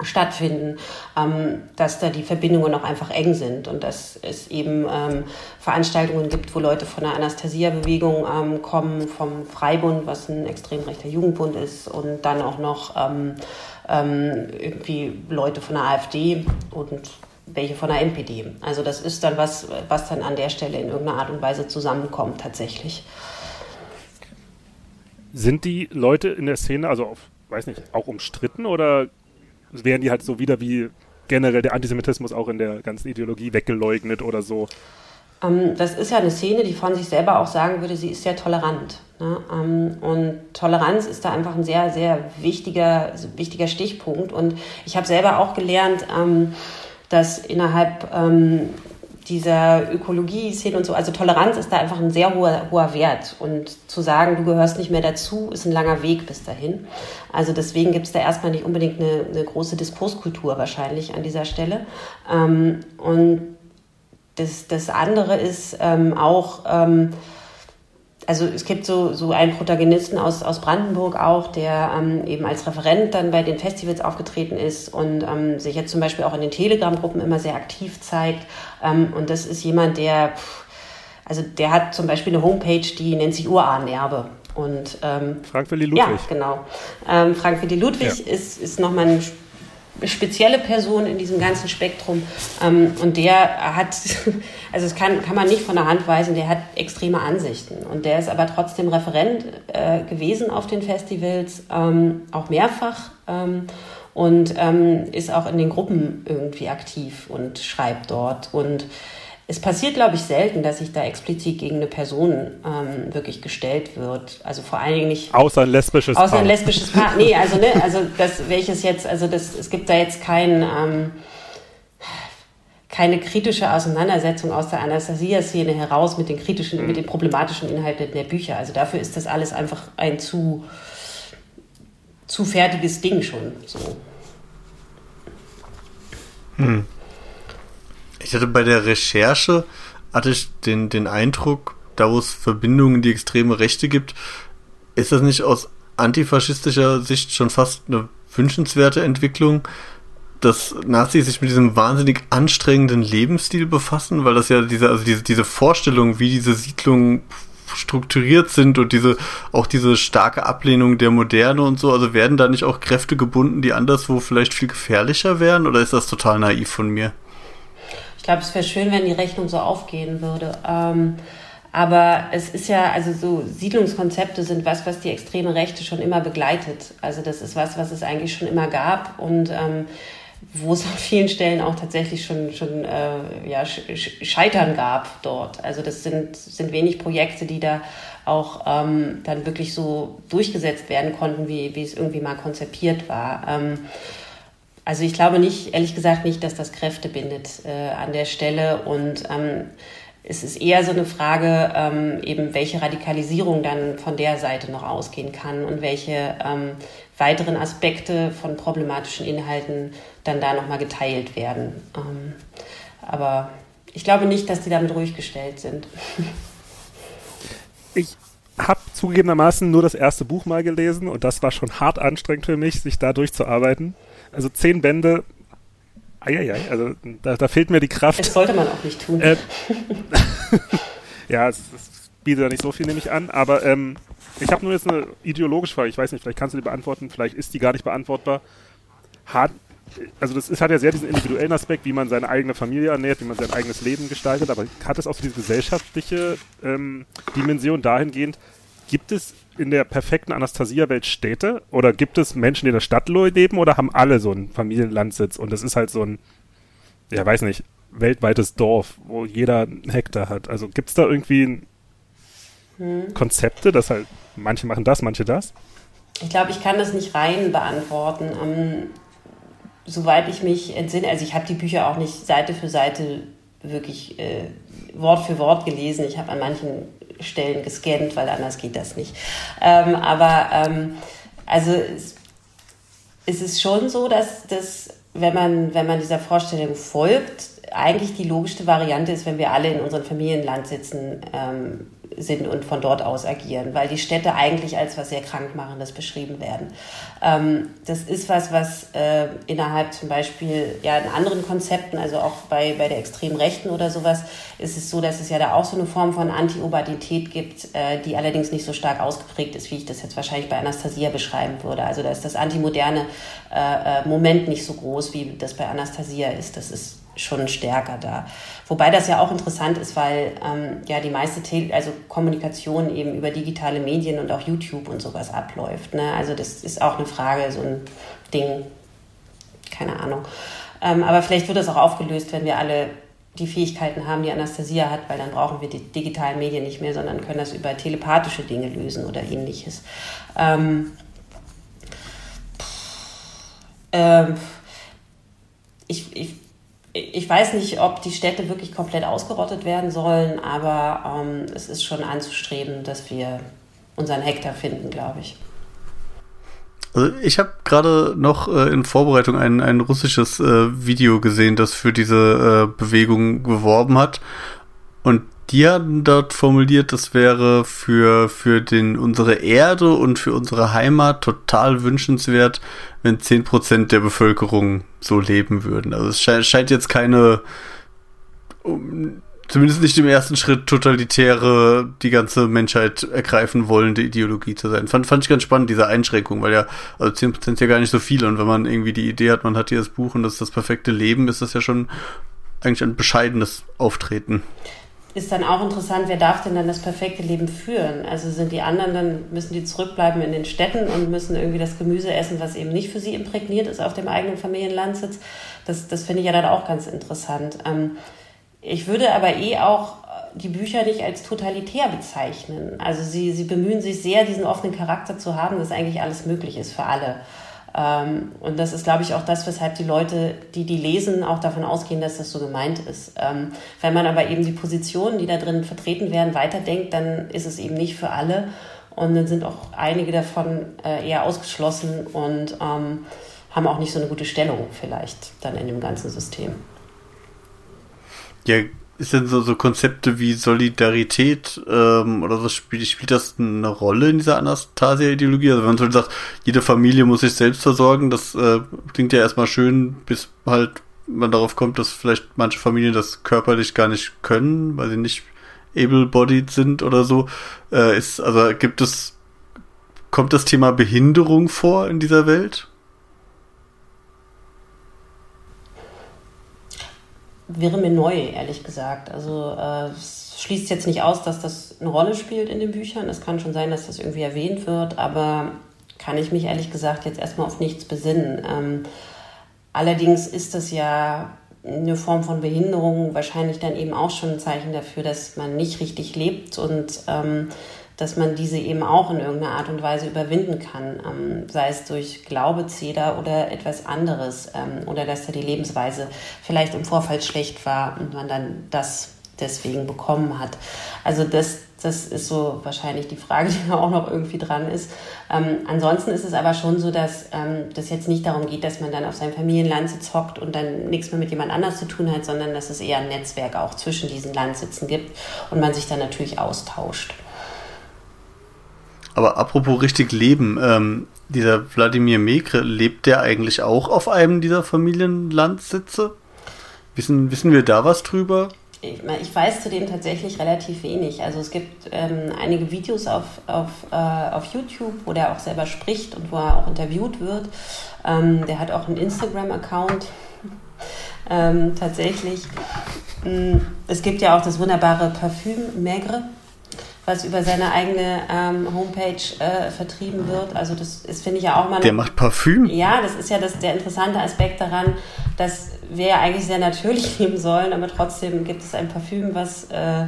stattfinden, ähm, dass da die Verbindungen auch einfach eng sind und dass es eben ähm, Veranstaltungen gibt, wo Leute von der Anastasia-Bewegung kommen, vom Freibund, was ein extrem rechter Jugendbund ist und dann auch noch irgendwie Leute von der AfD und welche von der NPD. Also das ist dann was, was dann an der Stelle in irgendeiner Art und Weise zusammenkommt tatsächlich. Sind die Leute in der Szene, also weiß nicht, auch umstritten oder werden die halt so wieder wie generell der Antisemitismus auch in der ganzen Ideologie weggeleugnet oder so? Ähm, das ist ja eine Szene, die von sich selber auch sagen würde, sie ist sehr tolerant. Ne? Ähm, und Toleranz ist da einfach ein sehr, sehr wichtiger, wichtiger Stichpunkt. Und ich habe selber auch gelernt, ähm, dass innerhalb ähm, dieser Ökologie-Szene und so, also Toleranz ist da einfach ein sehr hoher, hoher Wert. Und zu sagen, du gehörst nicht mehr dazu, ist ein langer Weg bis dahin. Also deswegen gibt es da erstmal nicht unbedingt eine, eine, große Diskurskultur wahrscheinlich an dieser Stelle. Ähm, und das, das andere ist ähm, auch, ähm, also es gibt so, so einen Protagonisten aus, aus Brandenburg auch, der ähm, eben als Referent dann bei den Festivals aufgetreten ist und ähm, sich jetzt zum Beispiel auch in den Telegram-Gruppen immer sehr aktiv zeigt. Ähm, und das ist jemand, der, also der hat zum Beispiel eine Homepage, die nennt sich Urahnerbe. Und, ähm, Frank Willi Ludwig. Ja, genau. Ähm, Frank Willi Ludwig ja. ist, ist nochmal ein spezielle Person in diesem ganzen Spektrum. Ähm, und der hat, also es kann, kann man nicht von der Hand weisen, der hat extreme Ansichten. Und der ist aber trotzdem Referent äh, gewesen auf den Festivals, ähm, auch mehrfach. Ähm, und ähm, ist auch in den Gruppen irgendwie aktiv und schreibt dort. Und es passiert, glaube ich, selten, dass sich da explizit gegen eine Person ähm, wirklich gestellt wird. Also vor allen Dingen nicht. Außer ein lesbisches außer Paar. Außer ein lesbisches Paar. Nee, also, ne, also das, welches jetzt, also das, es gibt da jetzt kein, ähm, keine kritische Auseinandersetzung aus der Anastasia-Szene heraus mit den kritischen, mhm. mit den problematischen Inhalten der Bücher. Also dafür ist das alles einfach ein zu, zu fertiges Ding schon. So. Hm. Ich hatte bei der Recherche, hatte ich den, den Eindruck, da wo es Verbindungen in die extreme Rechte gibt, ist das nicht aus antifaschistischer Sicht schon fast eine wünschenswerte Entwicklung, dass Nazis sich mit diesem wahnsinnig anstrengenden Lebensstil befassen, weil das ja diese, also diese, diese Vorstellung, wie diese Siedlungen strukturiert sind und diese, auch diese starke Ablehnung der Moderne und so, also werden da nicht auch Kräfte gebunden, die anderswo vielleicht viel gefährlicher wären, oder ist das total naiv von mir? Ich glaube, es wäre schön, wenn die Rechnung so aufgehen würde. Ähm, aber es ist ja, also so Siedlungskonzepte sind was, was die extreme Rechte schon immer begleitet. Also das ist was, was es eigentlich schon immer gab und ähm, wo es an vielen Stellen auch tatsächlich schon, schon äh, ja, Scheitern gab dort. Also das sind, sind wenig Projekte, die da auch ähm, dann wirklich so durchgesetzt werden konnten, wie, wie es irgendwie mal konzipiert war. Ähm, also ich glaube nicht, ehrlich gesagt nicht, dass das Kräfte bindet äh, an der Stelle. Und ähm, es ist eher so eine Frage, ähm, eben welche Radikalisierung dann von der Seite noch ausgehen kann und welche ähm, weiteren Aspekte von problematischen Inhalten dann da nochmal geteilt werden. Ähm, aber ich glaube nicht, dass die damit ruhig gestellt sind. Ich habe zugegebenermaßen nur das erste Buch mal gelesen und das war schon hart anstrengend für mich, sich da durchzuarbeiten. Also zehn Bände. Eieiei, also da, da fehlt mir die Kraft. Das sollte man auch nicht tun. Äh, ja, es, es bietet da nicht so viel, nehme ich an. Aber ähm, ich habe nur jetzt eine ideologische Frage. Ich weiß nicht, vielleicht kannst du die beantworten, vielleicht ist die gar nicht beantwortbar. Hat, also das ist, hat ja sehr diesen individuellen Aspekt, wie man seine eigene Familie ernährt, wie man sein eigenes Leben gestaltet, aber hat es auch so diese gesellschaftliche ähm, Dimension dahingehend, gibt es in der perfekten Anastasia-Welt Städte? Oder gibt es Menschen, die in der Stadt leben oder haben alle so einen Familienlandsitz und das ist halt so ein, ja weiß nicht, weltweites Dorf, wo jeder einen Hektar hat? Also gibt es da irgendwie hm. Konzepte, dass halt manche machen das, manche das? Ich glaube, ich kann das nicht rein beantworten. Um, ähm, soweit ich mich entsinne, also ich habe die Bücher auch nicht Seite für Seite wirklich äh, Wort für Wort gelesen. Ich habe an manchen Stellen gescannt, weil anders geht das nicht. Ähm, aber ähm, also es, es, ist schon so, dass, dass wenn, man, wenn man dieser Vorstellung folgt, eigentlich die logischste Variante ist, wenn wir alle in unserem Familienland sitzen, ähm, sind und von dort aus agieren, weil die Städte eigentlich als was sehr Krankmachendes beschrieben werden. Ähm, das ist was, was äh, innerhalb zum Beispiel ja in anderen Konzepten, also auch bei, bei der extremen Rechten oder sowas, ist es so, dass es ja da auch so eine Form von Anti-Urbanität gibt, äh, die allerdings nicht so stark ausgeprägt ist, wie ich das jetzt wahrscheinlich bei Anastasia beschreiben würde. Also da ist das antimoderne äh, äh Moment nicht so groß, wie das bei Anastasia ist. Das ist schon stärker da. Wobei das ja auch interessant ist, weil ähm, ja die meiste Tele also Kommunikation eben über digitale Medien und auch YouTube und sowas abläuft. Ne? Also das ist auch eine Frage, so ein Ding, keine Ahnung. Ähm, aber vielleicht wird das auch aufgelöst, wenn wir alle die Fähigkeiten haben, die Anastasia hat, weil dann brauchen wir die digitalen Medien nicht mehr, sondern können das über telepathische Dinge lösen oder ähnliches. Ähm, ähm, ich, ich ich weiß nicht, ob die Städte wirklich komplett ausgerottet werden sollen, aber ähm, es ist schon anzustreben, dass wir unseren Hektar finden, glaube ich. Also ich habe gerade noch äh, in Vorbereitung ein, ein russisches äh, Video gesehen, das für diese äh, Bewegung geworben hat. Und die hatten dort formuliert, das wäre für, für den, unsere Erde und für unsere Heimat total wünschenswert, wenn 10% der Bevölkerung so leben würden. Also es scheint, scheint jetzt keine zumindest nicht im ersten Schritt totalitäre, die ganze Menschheit ergreifen wollende Ideologie zu sein. Fand, fand ich ganz spannend, diese Einschränkung, weil ja, also 10% sind ja gar nicht so viele und wenn man irgendwie die Idee hat, man hat hier das Buch und das ist das perfekte Leben, ist das ja schon eigentlich ein bescheidenes Auftreten ist dann auch interessant, wer darf denn dann das perfekte Leben führen? Also sind die anderen, dann müssen die zurückbleiben in den Städten und müssen irgendwie das Gemüse essen, was eben nicht für sie imprägniert ist auf dem eigenen Familienlandsitz. Das, das finde ich ja dann auch ganz interessant. Ähm, ich würde aber eh auch die Bücher nicht als totalitär bezeichnen. Also sie, sie bemühen sich sehr, diesen offenen Charakter zu haben, dass eigentlich alles möglich ist für alle. Ähm, und das ist, glaube ich, auch das, weshalb die Leute, die die lesen, auch davon ausgehen, dass das so gemeint ist. Ähm, wenn man aber eben die Positionen, die da drin vertreten werden, weiterdenkt, dann ist es eben nicht für alle. Und dann sind auch einige davon äh, eher ausgeschlossen und ähm, haben auch nicht so eine gute Stellung vielleicht dann in dem ganzen System. Ja, ist denn so, so Konzepte wie Solidarität ähm, oder so spielt, spielt das eine Rolle in dieser Anastasia-Ideologie? Also wenn man so sagt, jede Familie muss sich selbst versorgen, das äh, klingt ja erstmal schön, bis halt man darauf kommt, dass vielleicht manche Familien das körperlich gar nicht können, weil sie nicht able-bodied sind oder so. Äh, ist, also gibt es, kommt das Thema Behinderung vor in dieser Welt? Wäre mir neu, ehrlich gesagt. Also äh, es schließt jetzt nicht aus, dass das eine Rolle spielt in den Büchern. Es kann schon sein, dass das irgendwie erwähnt wird, aber kann ich mich ehrlich gesagt jetzt erstmal auf nichts besinnen. Ähm, allerdings ist das ja eine Form von Behinderung wahrscheinlich dann eben auch schon ein Zeichen dafür, dass man nicht richtig lebt und ähm, dass man diese eben auch in irgendeiner Art und Weise überwinden kann, ähm, sei es durch Glaube, Zeder oder etwas anderes ähm, oder dass da die Lebensweise vielleicht im Vorfall schlecht war und man dann das deswegen bekommen hat. Also das, das ist so wahrscheinlich die Frage, die da auch noch irgendwie dran ist. Ähm, ansonsten ist es aber schon so, dass ähm, das jetzt nicht darum geht, dass man dann auf seinem Familienlandsitz hockt und dann nichts mehr mit jemand anders zu tun hat, sondern dass es eher ein Netzwerk auch zwischen diesen Landsitzen gibt und man sich dann natürlich austauscht. Aber apropos richtig leben, ähm, dieser Wladimir Mekre, lebt der eigentlich auch auf einem dieser Familienlandsitze? Wissen, wissen wir da was drüber? Ich, weiß zudem tatsächlich relativ wenig. Also es gibt ähm, einige Videos auf, auf, äh, auf YouTube, wo der auch selber spricht und wo er auch interviewt wird. Ähm, der hat auch einen Instagram-Account. ähm, tatsächlich. Mm, es gibt ja auch das wunderbare Parfüm Maigre was über seine eigene ähm, Homepage äh, vertrieben wird. Also das ist, finde ich ja auch mal... Der macht Parfüm? Ja, das ist ja das, der interessante Aspekt daran, dass wir ja eigentlich sehr natürlich leben sollen, aber trotzdem gibt es ein Parfüm, was... Äh,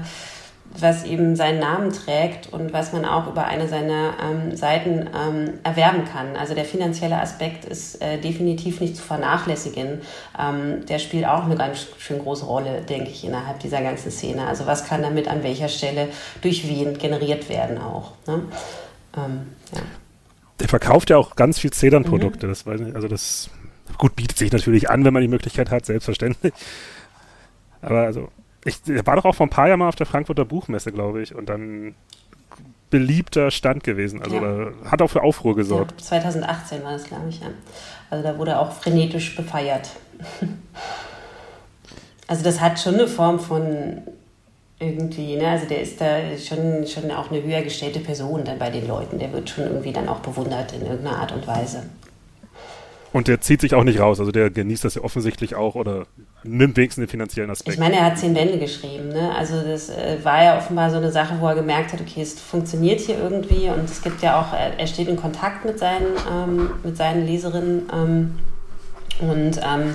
was eben seinen Namen trägt und was man auch über eine seiner ähm, Seiten ähm, erwerben kann. Also der finanzielle Aspekt ist äh, definitiv nicht zu vernachlässigen. Ähm, der spielt auch eine ganz schön große Rolle, denke ich, innerhalb dieser ganzen Szene. Also was kann damit an welcher Stelle durch wen generiert werden auch. Ne? Ähm, ja. Der verkauft ja auch ganz viel Zedernprodukte. Mhm. Das weiß ich, also das gut bietet sich natürlich an, wenn man die Möglichkeit hat, selbstverständlich. Aber also ich, der war doch auch vor ein paar Jahren mal auf der Frankfurter Buchmesse, glaube ich, und dann beliebter Stand gewesen. Also ja. hat auch für Aufruhr gesorgt. Ja, 2018 war das, glaube ich, ja. Also da wurde auch frenetisch befeiert. also das hat schon eine Form von irgendwie, ne? also der ist da schon, schon auch eine höher gestellte Person dann bei den Leuten. Der wird schon irgendwie dann auch bewundert in irgendeiner Art und Weise. Und der zieht sich auch nicht raus, also der genießt das ja offensichtlich auch oder nimmt wenigstens den finanziellen Aspekt. Ich meine, er hat zehn Bände geschrieben, ne? Also das äh, war ja offenbar so eine Sache, wo er gemerkt hat, okay, es funktioniert hier irgendwie und es gibt ja auch, er, steht in Kontakt mit seinen, ähm, mit seinen Leserinnen ähm, und ähm,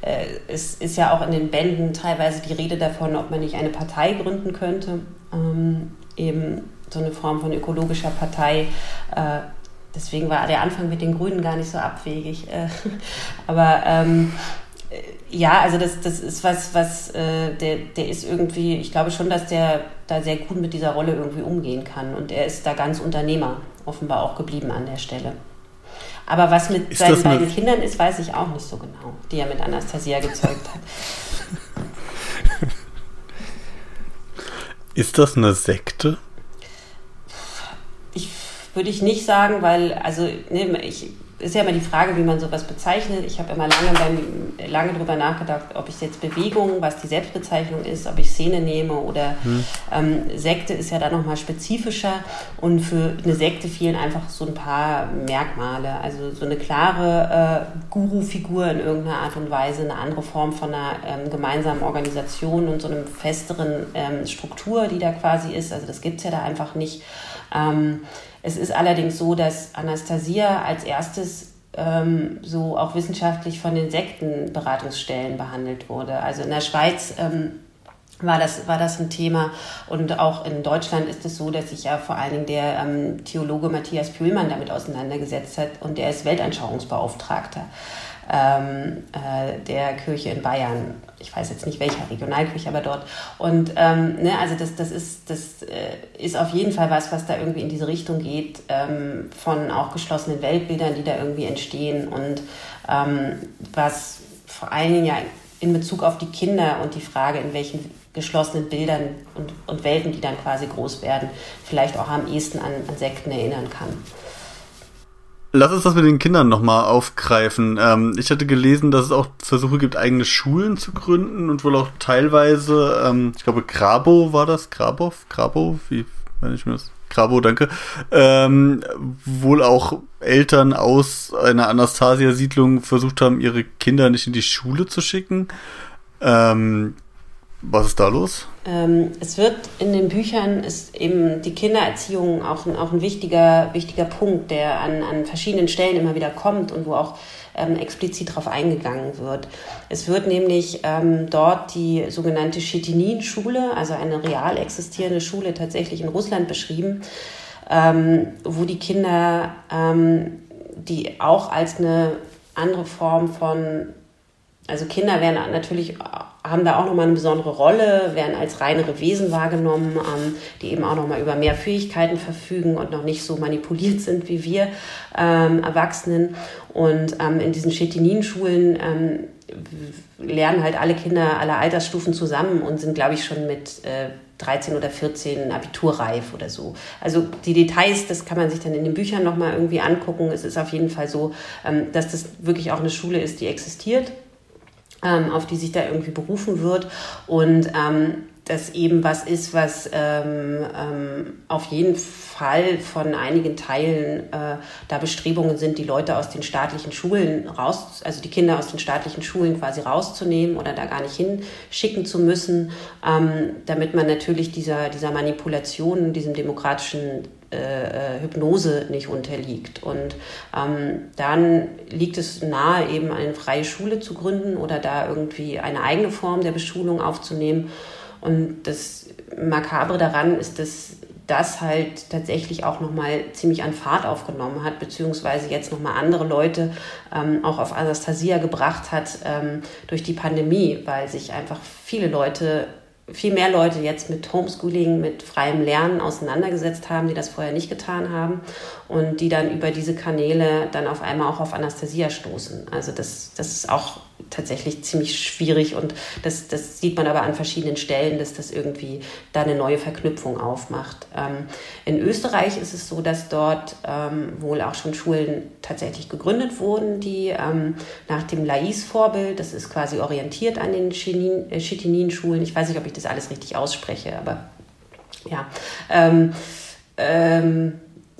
äh, es ist ja auch in den Bänden teilweise die Rede davon, ob man nicht eine Partei gründen könnte, ähm, eben so eine Form von ökologischer Partei. Äh, deswegen war der Anfang mit den Grünen gar nicht so abwegig. Äh, aber ähm, äh, ja, also das, das ist was, was äh, der, der ist irgendwie, ich glaube schon, dass der da sehr gut mit dieser Rolle irgendwie umgehen kann. Und er ist da ganz Unternehmer offenbar auch geblieben an der Stelle. Aber was mit ist seinen beiden Kindern ist, weiß ich auch nicht so genau, die er mit Anastasia gezeugt hat. Ist das eine Sekte? Würde ich nicht sagen, weil, also ne, ich ist ja immer die Frage, wie man sowas bezeichnet. Ich habe immer lange, beim, lange darüber nachgedacht, ob ich jetzt Bewegung, was die Selbstbezeichnung ist, ob ich Szene nehme oder hm. ähm, Sekte ist ja da nochmal spezifischer und für eine Sekte fehlen einfach so ein paar Merkmale. Also so eine klare äh, Guru-Figur in irgendeiner Art und Weise, eine andere Form von einer ähm, gemeinsamen Organisation und so einem festeren ähm, Struktur, die da quasi ist. Also das gibt es ja da einfach nicht. Ähm, es ist allerdings so, dass Anastasia als erstes ähm, so auch wissenschaftlich von den Sektenberatungsstellen behandelt wurde. Also in der Schweiz ähm, war das, war das ein Thema. Und auch in Deutschland ist es so, dass sich ja vor allen Dingen der ähm, Theologe Matthias Pühlmann damit auseinandergesetzt hat und der ist Weltanschauungsbeauftragter ähm, äh, der Kirche in Bayern. Ich weiß jetzt nicht welcher Regionalkirche, aber dort. Und ähm, ne, also das, das, ist, das äh, ist auf jeden Fall was, was da irgendwie in diese Richtung geht, ähm, von auch geschlossenen Weltbildern, die da irgendwie entstehen und ähm, was vor allen Dingen ja in Bezug auf die Kinder und die Frage, in welchen geschlossenen Bildern und, und Welten, die dann quasi groß werden, vielleicht auch am ehesten an, an Sekten erinnern kann. Lass uns das mit den Kindern nochmal aufgreifen. Ähm, ich hatte gelesen, dass es auch Versuche gibt, eigene Schulen zu gründen und wohl auch teilweise, ähm, ich glaube, Grabo war das, Grabov, Grabo, wie wenn ich mir das, Grabo, danke, ähm, wohl auch Eltern aus einer Anastasia-Siedlung versucht haben, ihre Kinder nicht in die Schule zu schicken. Ähm, was ist da los? Ähm, es wird in den Büchern ist eben die Kindererziehung auch ein, auch ein wichtiger, wichtiger Punkt, der an, an verschiedenen Stellen immer wieder kommt und wo auch ähm, explizit darauf eingegangen wird. Es wird nämlich ähm, dort die sogenannte Chetinin-Schule, also eine real existierende Schule tatsächlich in Russland beschrieben, ähm, wo die Kinder, ähm, die auch als eine andere Form von also Kinder werden natürlich haben da auch nochmal eine besondere Rolle, werden als reinere Wesen wahrgenommen, ähm, die eben auch nochmal über mehr Fähigkeiten verfügen und noch nicht so manipuliert sind wie wir ähm, Erwachsenen. Und ähm, in diesen Chetinin-Schulen ähm, lernen halt alle Kinder aller Altersstufen zusammen und sind, glaube ich, schon mit äh, 13 oder 14 abiturreif oder so. Also die Details, das kann man sich dann in den Büchern nochmal irgendwie angucken. Es ist auf jeden Fall so, ähm, dass das wirklich auch eine Schule ist, die existiert ähm, auf die sich da irgendwie berufen wird. Und ähm, das eben was ist, was ähm, ähm, auf jeden Fall von einigen Teilen äh, da Bestrebungen sind, die Leute aus den staatlichen Schulen raus, also die Kinder aus den staatlichen Schulen quasi rauszunehmen oder da gar nicht hinschicken zu müssen, ähm, damit man natürlich dieser, dieser Manipulation, diesem demokratischen äh, Hypnose nicht unterliegt. Und ähm, dann liegt es nahe, eben eine freie Schule zu gründen oder da irgendwie eine eigene Form der Beschulung aufzunehmen. Und das Makabre daran ist, dass das halt tatsächlich auch nochmal ziemlich an Fahrt aufgenommen hat, beziehungsweise jetzt nochmal andere Leute ähm, auch auf Anastasia gebracht hat ähm, durch die Pandemie, weil sich einfach viele Leute viel mehr Leute jetzt mit Homeschooling, mit freiem Lernen auseinandergesetzt haben, die das vorher nicht getan haben und die dann über diese Kanäle dann auf einmal auch auf Anastasia stoßen. Also das, das ist auch tatsächlich ziemlich schwierig und das, das sieht man aber an verschiedenen Stellen, dass das irgendwie da eine neue Verknüpfung aufmacht. Ähm, in Österreich ist es so, dass dort ähm, wohl auch schon Schulen tatsächlich gegründet wurden, die ähm, nach dem Lais-Vorbild, das ist quasi orientiert an den äh, Chitinin-Schulen, ich weiß nicht, ob ich das alles richtig ausspreche, aber ja.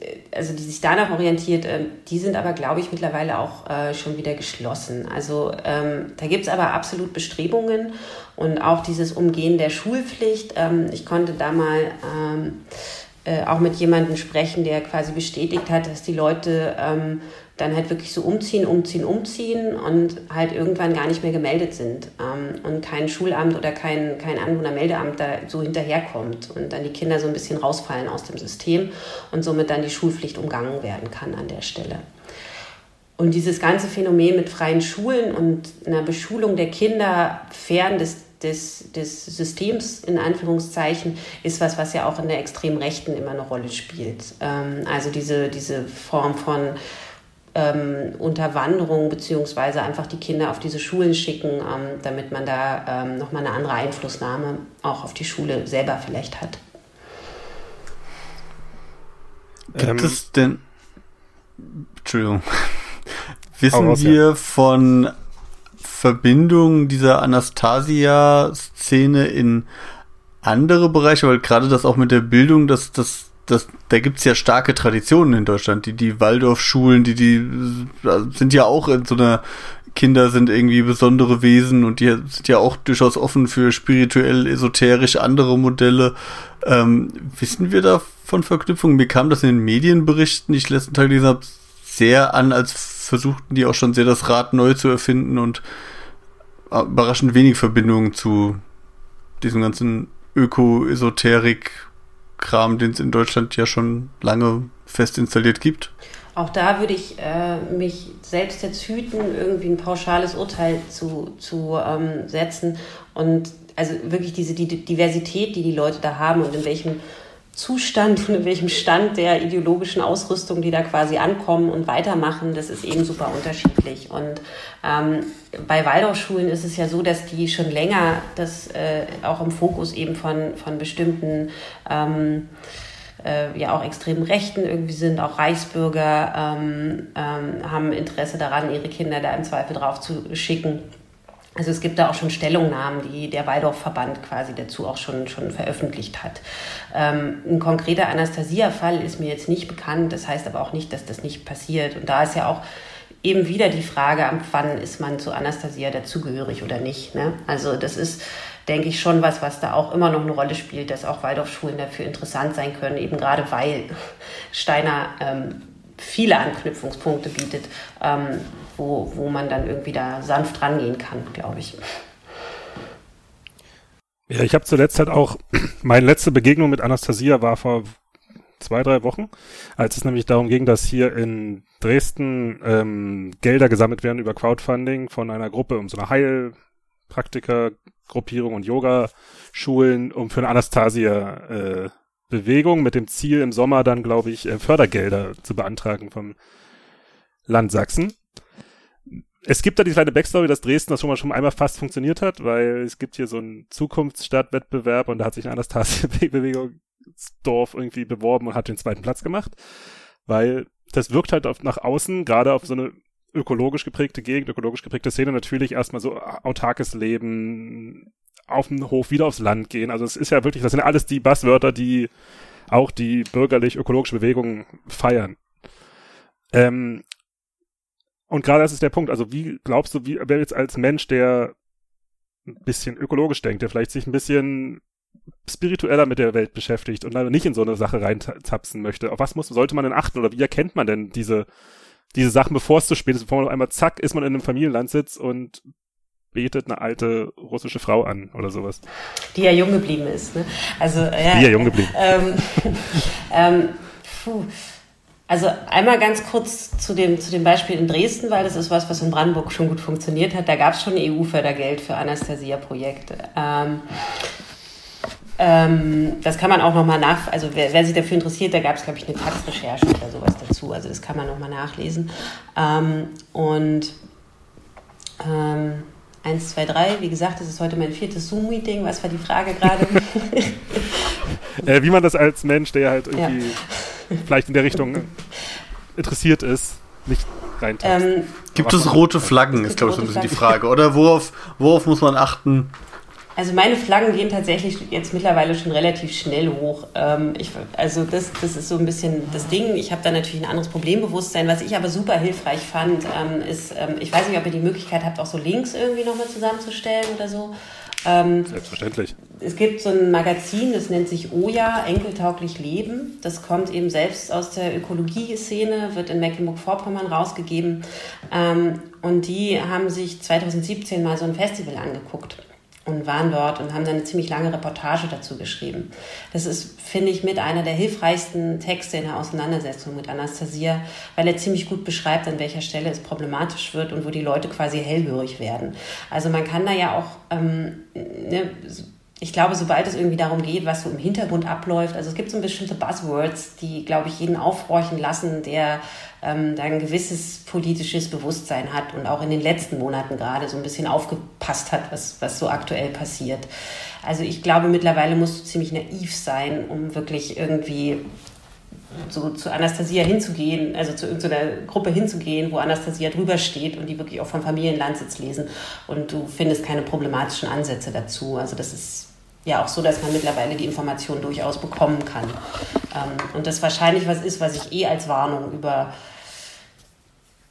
Ähm, ähm, also die sich danach orientiert, äh, die sind aber, glaube ich, mittlerweile auch äh, schon wieder geschlossen. Also ähm, da gibt es aber absolut Bestrebungen und auch dieses Umgehen der Schulpflicht. Ähm, ich konnte da mal ähm, äh, auch mit jemandem sprechen, der quasi bestätigt hat, dass die Leute ähm, dann halt wirklich so umziehen, umziehen, umziehen und halt irgendwann gar nicht mehr gemeldet sind ähm, und kein Schulamt oder kein, kein Anwohnermeldeamt da so hinterherkommt und dann die Kinder so ein bisschen rausfallen aus dem System und somit dann die Schulpflicht umgangen werden kann an der Stelle. Und dieses ganze Phänomen mit freien Schulen und einer Beschulung der Kinder fern des, des, des Systems in Anführungszeichen ist was, was ja auch in der extremen Rechten immer eine Rolle spielt. Ähm, also diese, diese Form von ähm, Unterwanderung beziehungsweise einfach die Kinder auf diese Schulen schicken, ähm, damit man da ähm, nochmal eine andere Einflussnahme auch auf die Schule selber vielleicht hat. Gibt ähm, es denn. Entschuldigung. Wissen raus, wir ja. von Verbindungen dieser Anastasia-Szene in andere Bereiche, weil gerade das auch mit der Bildung, das, das, das, da gibt's ja starke Traditionen in Deutschland. Die, die Waldorfschulen, die, die sind ja auch in so einer Kinder sind irgendwie besondere Wesen und die sind ja auch durchaus offen für spirituell, esoterisch andere Modelle. Ähm, wissen wir da von Verknüpfungen? Mir kam das in den Medienberichten, die ich letzten Tag gelesen habe, sehr an, als versuchten die auch schon sehr das Rad neu zu erfinden und äh, überraschend wenig Verbindungen zu diesem ganzen Öko-Esoterik-Kram, den es in Deutschland ja schon lange fest installiert gibt. Auch da würde ich äh, mich selbst jetzt hüten, irgendwie ein pauschales Urteil zu, zu ähm, setzen. Und also wirklich diese die Diversität, die die Leute da haben und in welchem Zustand und in welchem Stand der ideologischen Ausrüstung, die da quasi ankommen und weitermachen, das ist eben super unterschiedlich. Und ähm, bei Waldorfschulen ist es ja so, dass die schon länger das äh, auch im Fokus eben von, von bestimmten ähm, äh, ja auch extremen Rechten irgendwie sind, auch Reichsbürger ähm, ähm, haben Interesse daran, ihre Kinder da im Zweifel drauf zu schicken. Also es gibt da auch schon Stellungnahmen, die der Waldorf-Verband quasi dazu auch schon, schon veröffentlicht hat. Ähm, ein konkreter Anastasia-Fall ist mir jetzt nicht bekannt, das heißt aber auch nicht, dass das nicht passiert. Und da ist ja auch eben wieder die Frage, ab wann ist man zu Anastasia dazugehörig oder nicht. Ne? Also das ist denke ich, schon was, was da auch immer noch eine Rolle spielt, dass auch Waldorfschulen dafür interessant sein können, eben gerade weil Steiner ähm, viele Anknüpfungspunkte bietet, ähm, wo, wo man dann irgendwie da sanft rangehen kann, glaube ich. Ja, ich habe zuletzt halt auch, meine letzte Begegnung mit Anastasia war vor zwei, drei Wochen, als es nämlich darum ging, dass hier in Dresden ähm, Gelder gesammelt werden über Crowdfunding von einer Gruppe um so eine Heilpraktiker Gruppierung und Yoga-Schulen um für eine Anastasia äh, mit dem Ziel im Sommer dann, glaube ich, äh, Fördergelder zu beantragen vom Land Sachsen. Es gibt da die kleine Backstory, dass Dresden das schon mal schon einmal fast funktioniert hat, weil es gibt hier so einen Zukunftsstadtwettbewerb und da hat sich eine Anastasia-Bewegungsdorf irgendwie beworben und hat den zweiten Platz gemacht, weil das wirkt halt auf, nach außen, gerade auf so eine ökologisch geprägte Gegend, ökologisch geprägte Szene natürlich erstmal so autarkes Leben, auf den Hof, wieder aufs Land gehen. Also es ist ja wirklich, das sind alles die Basswörter, die auch die bürgerlich-ökologische Bewegung feiern. Ähm, und gerade das ist der Punkt. Also wie glaubst du, wie wer jetzt als Mensch, der ein bisschen ökologisch denkt, der vielleicht sich ein bisschen spiritueller mit der Welt beschäftigt und nicht in so eine Sache reintapsen möchte, auf was muss, sollte man denn achten oder wie erkennt man denn diese diese Sachen, bevor es zu spät ist, bevor man auf einmal zack, ist man in einem Familienland sitzt und betet eine alte russische Frau an oder sowas. Die ja jung geblieben ist. Ne? Also, ja, Die ja jung geblieben. Ähm, ähm, puh. Also einmal ganz kurz zu dem, zu dem Beispiel in Dresden, weil das ist was, was in Brandenburg schon gut funktioniert hat. Da gab es schon EU-Fördergeld für Anastasia-Projekte. Ähm, ähm, das kann man auch nochmal nach, also wer, wer, sich dafür interessiert, da gab es, glaube ich, eine Taxrecherche oder sowas dazu. Also das kann man nochmal nachlesen. Ähm, und ähm, eins, zwei, drei, wie gesagt, das ist heute mein viertes Zoom-Meeting. Was war die Frage gerade? äh, wie man das als Mensch, der halt irgendwie ja. vielleicht in der Richtung interessiert ist, nicht reintapst. Ähm, Gibt es rote Flaggen, ist glaube ich so ein bisschen die Frage. Oder worauf, worauf muss man achten? Also meine Flaggen gehen tatsächlich jetzt mittlerweile schon relativ schnell hoch. Ähm, ich, also das, das ist so ein bisschen das Ding. Ich habe da natürlich ein anderes Problembewusstsein. Was ich aber super hilfreich fand, ähm, ist, ähm, ich weiß nicht, ob ihr die Möglichkeit habt, auch so Links irgendwie nochmal zusammenzustellen oder so. Ähm, Selbstverständlich. Es gibt so ein Magazin, das nennt sich Oja, Enkeltauglich Leben. Das kommt eben selbst aus der Ökologie-Szene, wird in Mecklenburg-Vorpommern rausgegeben. Ähm, und die haben sich 2017 mal so ein Festival angeguckt und waren dort und haben dann eine ziemlich lange Reportage dazu geschrieben. Das ist, finde ich, mit einer der hilfreichsten Texte in der Auseinandersetzung mit Anastasia, weil er ziemlich gut beschreibt, an welcher Stelle es problematisch wird und wo die Leute quasi hellhörig werden. Also man kann da ja auch ähm, ne, ich glaube, sobald es irgendwie darum geht, was so im Hintergrund abläuft, also es gibt so bestimmte Buzzwords, die, glaube ich, jeden aufhorchen lassen, der ähm, da ein gewisses politisches Bewusstsein hat und auch in den letzten Monaten gerade so ein bisschen aufgepasst hat, was, was so aktuell passiert. Also ich glaube, mittlerweile musst du ziemlich naiv sein, um wirklich irgendwie so zu Anastasia hinzugehen, also zu irgendeiner Gruppe hinzugehen, wo Anastasia drüber steht und die wirklich auch vom Familienlandsitz lesen und du findest keine problematischen Ansätze dazu. Also das ist ja auch so, dass man mittlerweile die Informationen durchaus bekommen kann. Ähm, und das wahrscheinlich was ist, was ich eh als Warnung über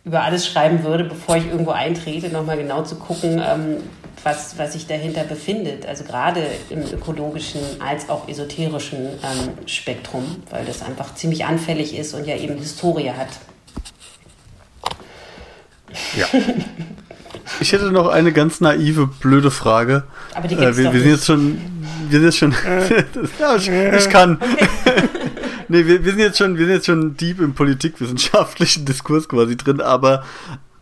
über alles schreiben würde, bevor ich irgendwo eintrete, nochmal genau zu gucken, ähm, was, was sich dahinter befindet. Also gerade im ökologischen als auch esoterischen ähm, Spektrum, weil das einfach ziemlich anfällig ist und ja eben Historie hat. Ja. Ich hätte noch eine ganz naive, blöde Frage. Aber die gibt's äh, wir, wir sind nicht. jetzt schon. Wir sind jetzt schon. ja, ich, ich kann. nee, wir, wir sind jetzt schon, wir sind jetzt schon deep im politikwissenschaftlichen Diskurs quasi drin, aber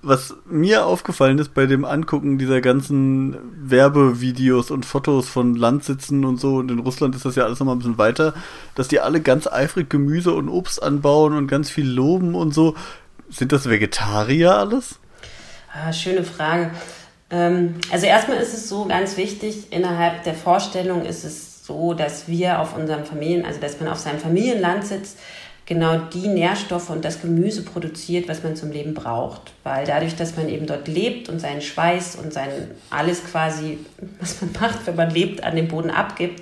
was mir aufgefallen ist bei dem Angucken dieser ganzen Werbevideos und Fotos von Landsitzen und so, und in Russland ist das ja alles nochmal ein bisschen weiter, dass die alle ganz eifrig Gemüse und Obst anbauen und ganz viel loben und so. Sind das Vegetarier alles? Ah, schöne Frage. Ähm, also erstmal ist es so ganz wichtig, innerhalb der Vorstellung ist es so, dass wir auf unserem Familien, also dass man auf seinem Familienland sitzt, genau die Nährstoffe und das Gemüse produziert, was man zum Leben braucht. Weil dadurch, dass man eben dort lebt und seinen Schweiß und sein alles quasi, was man macht, wenn man lebt, an den Boden abgibt,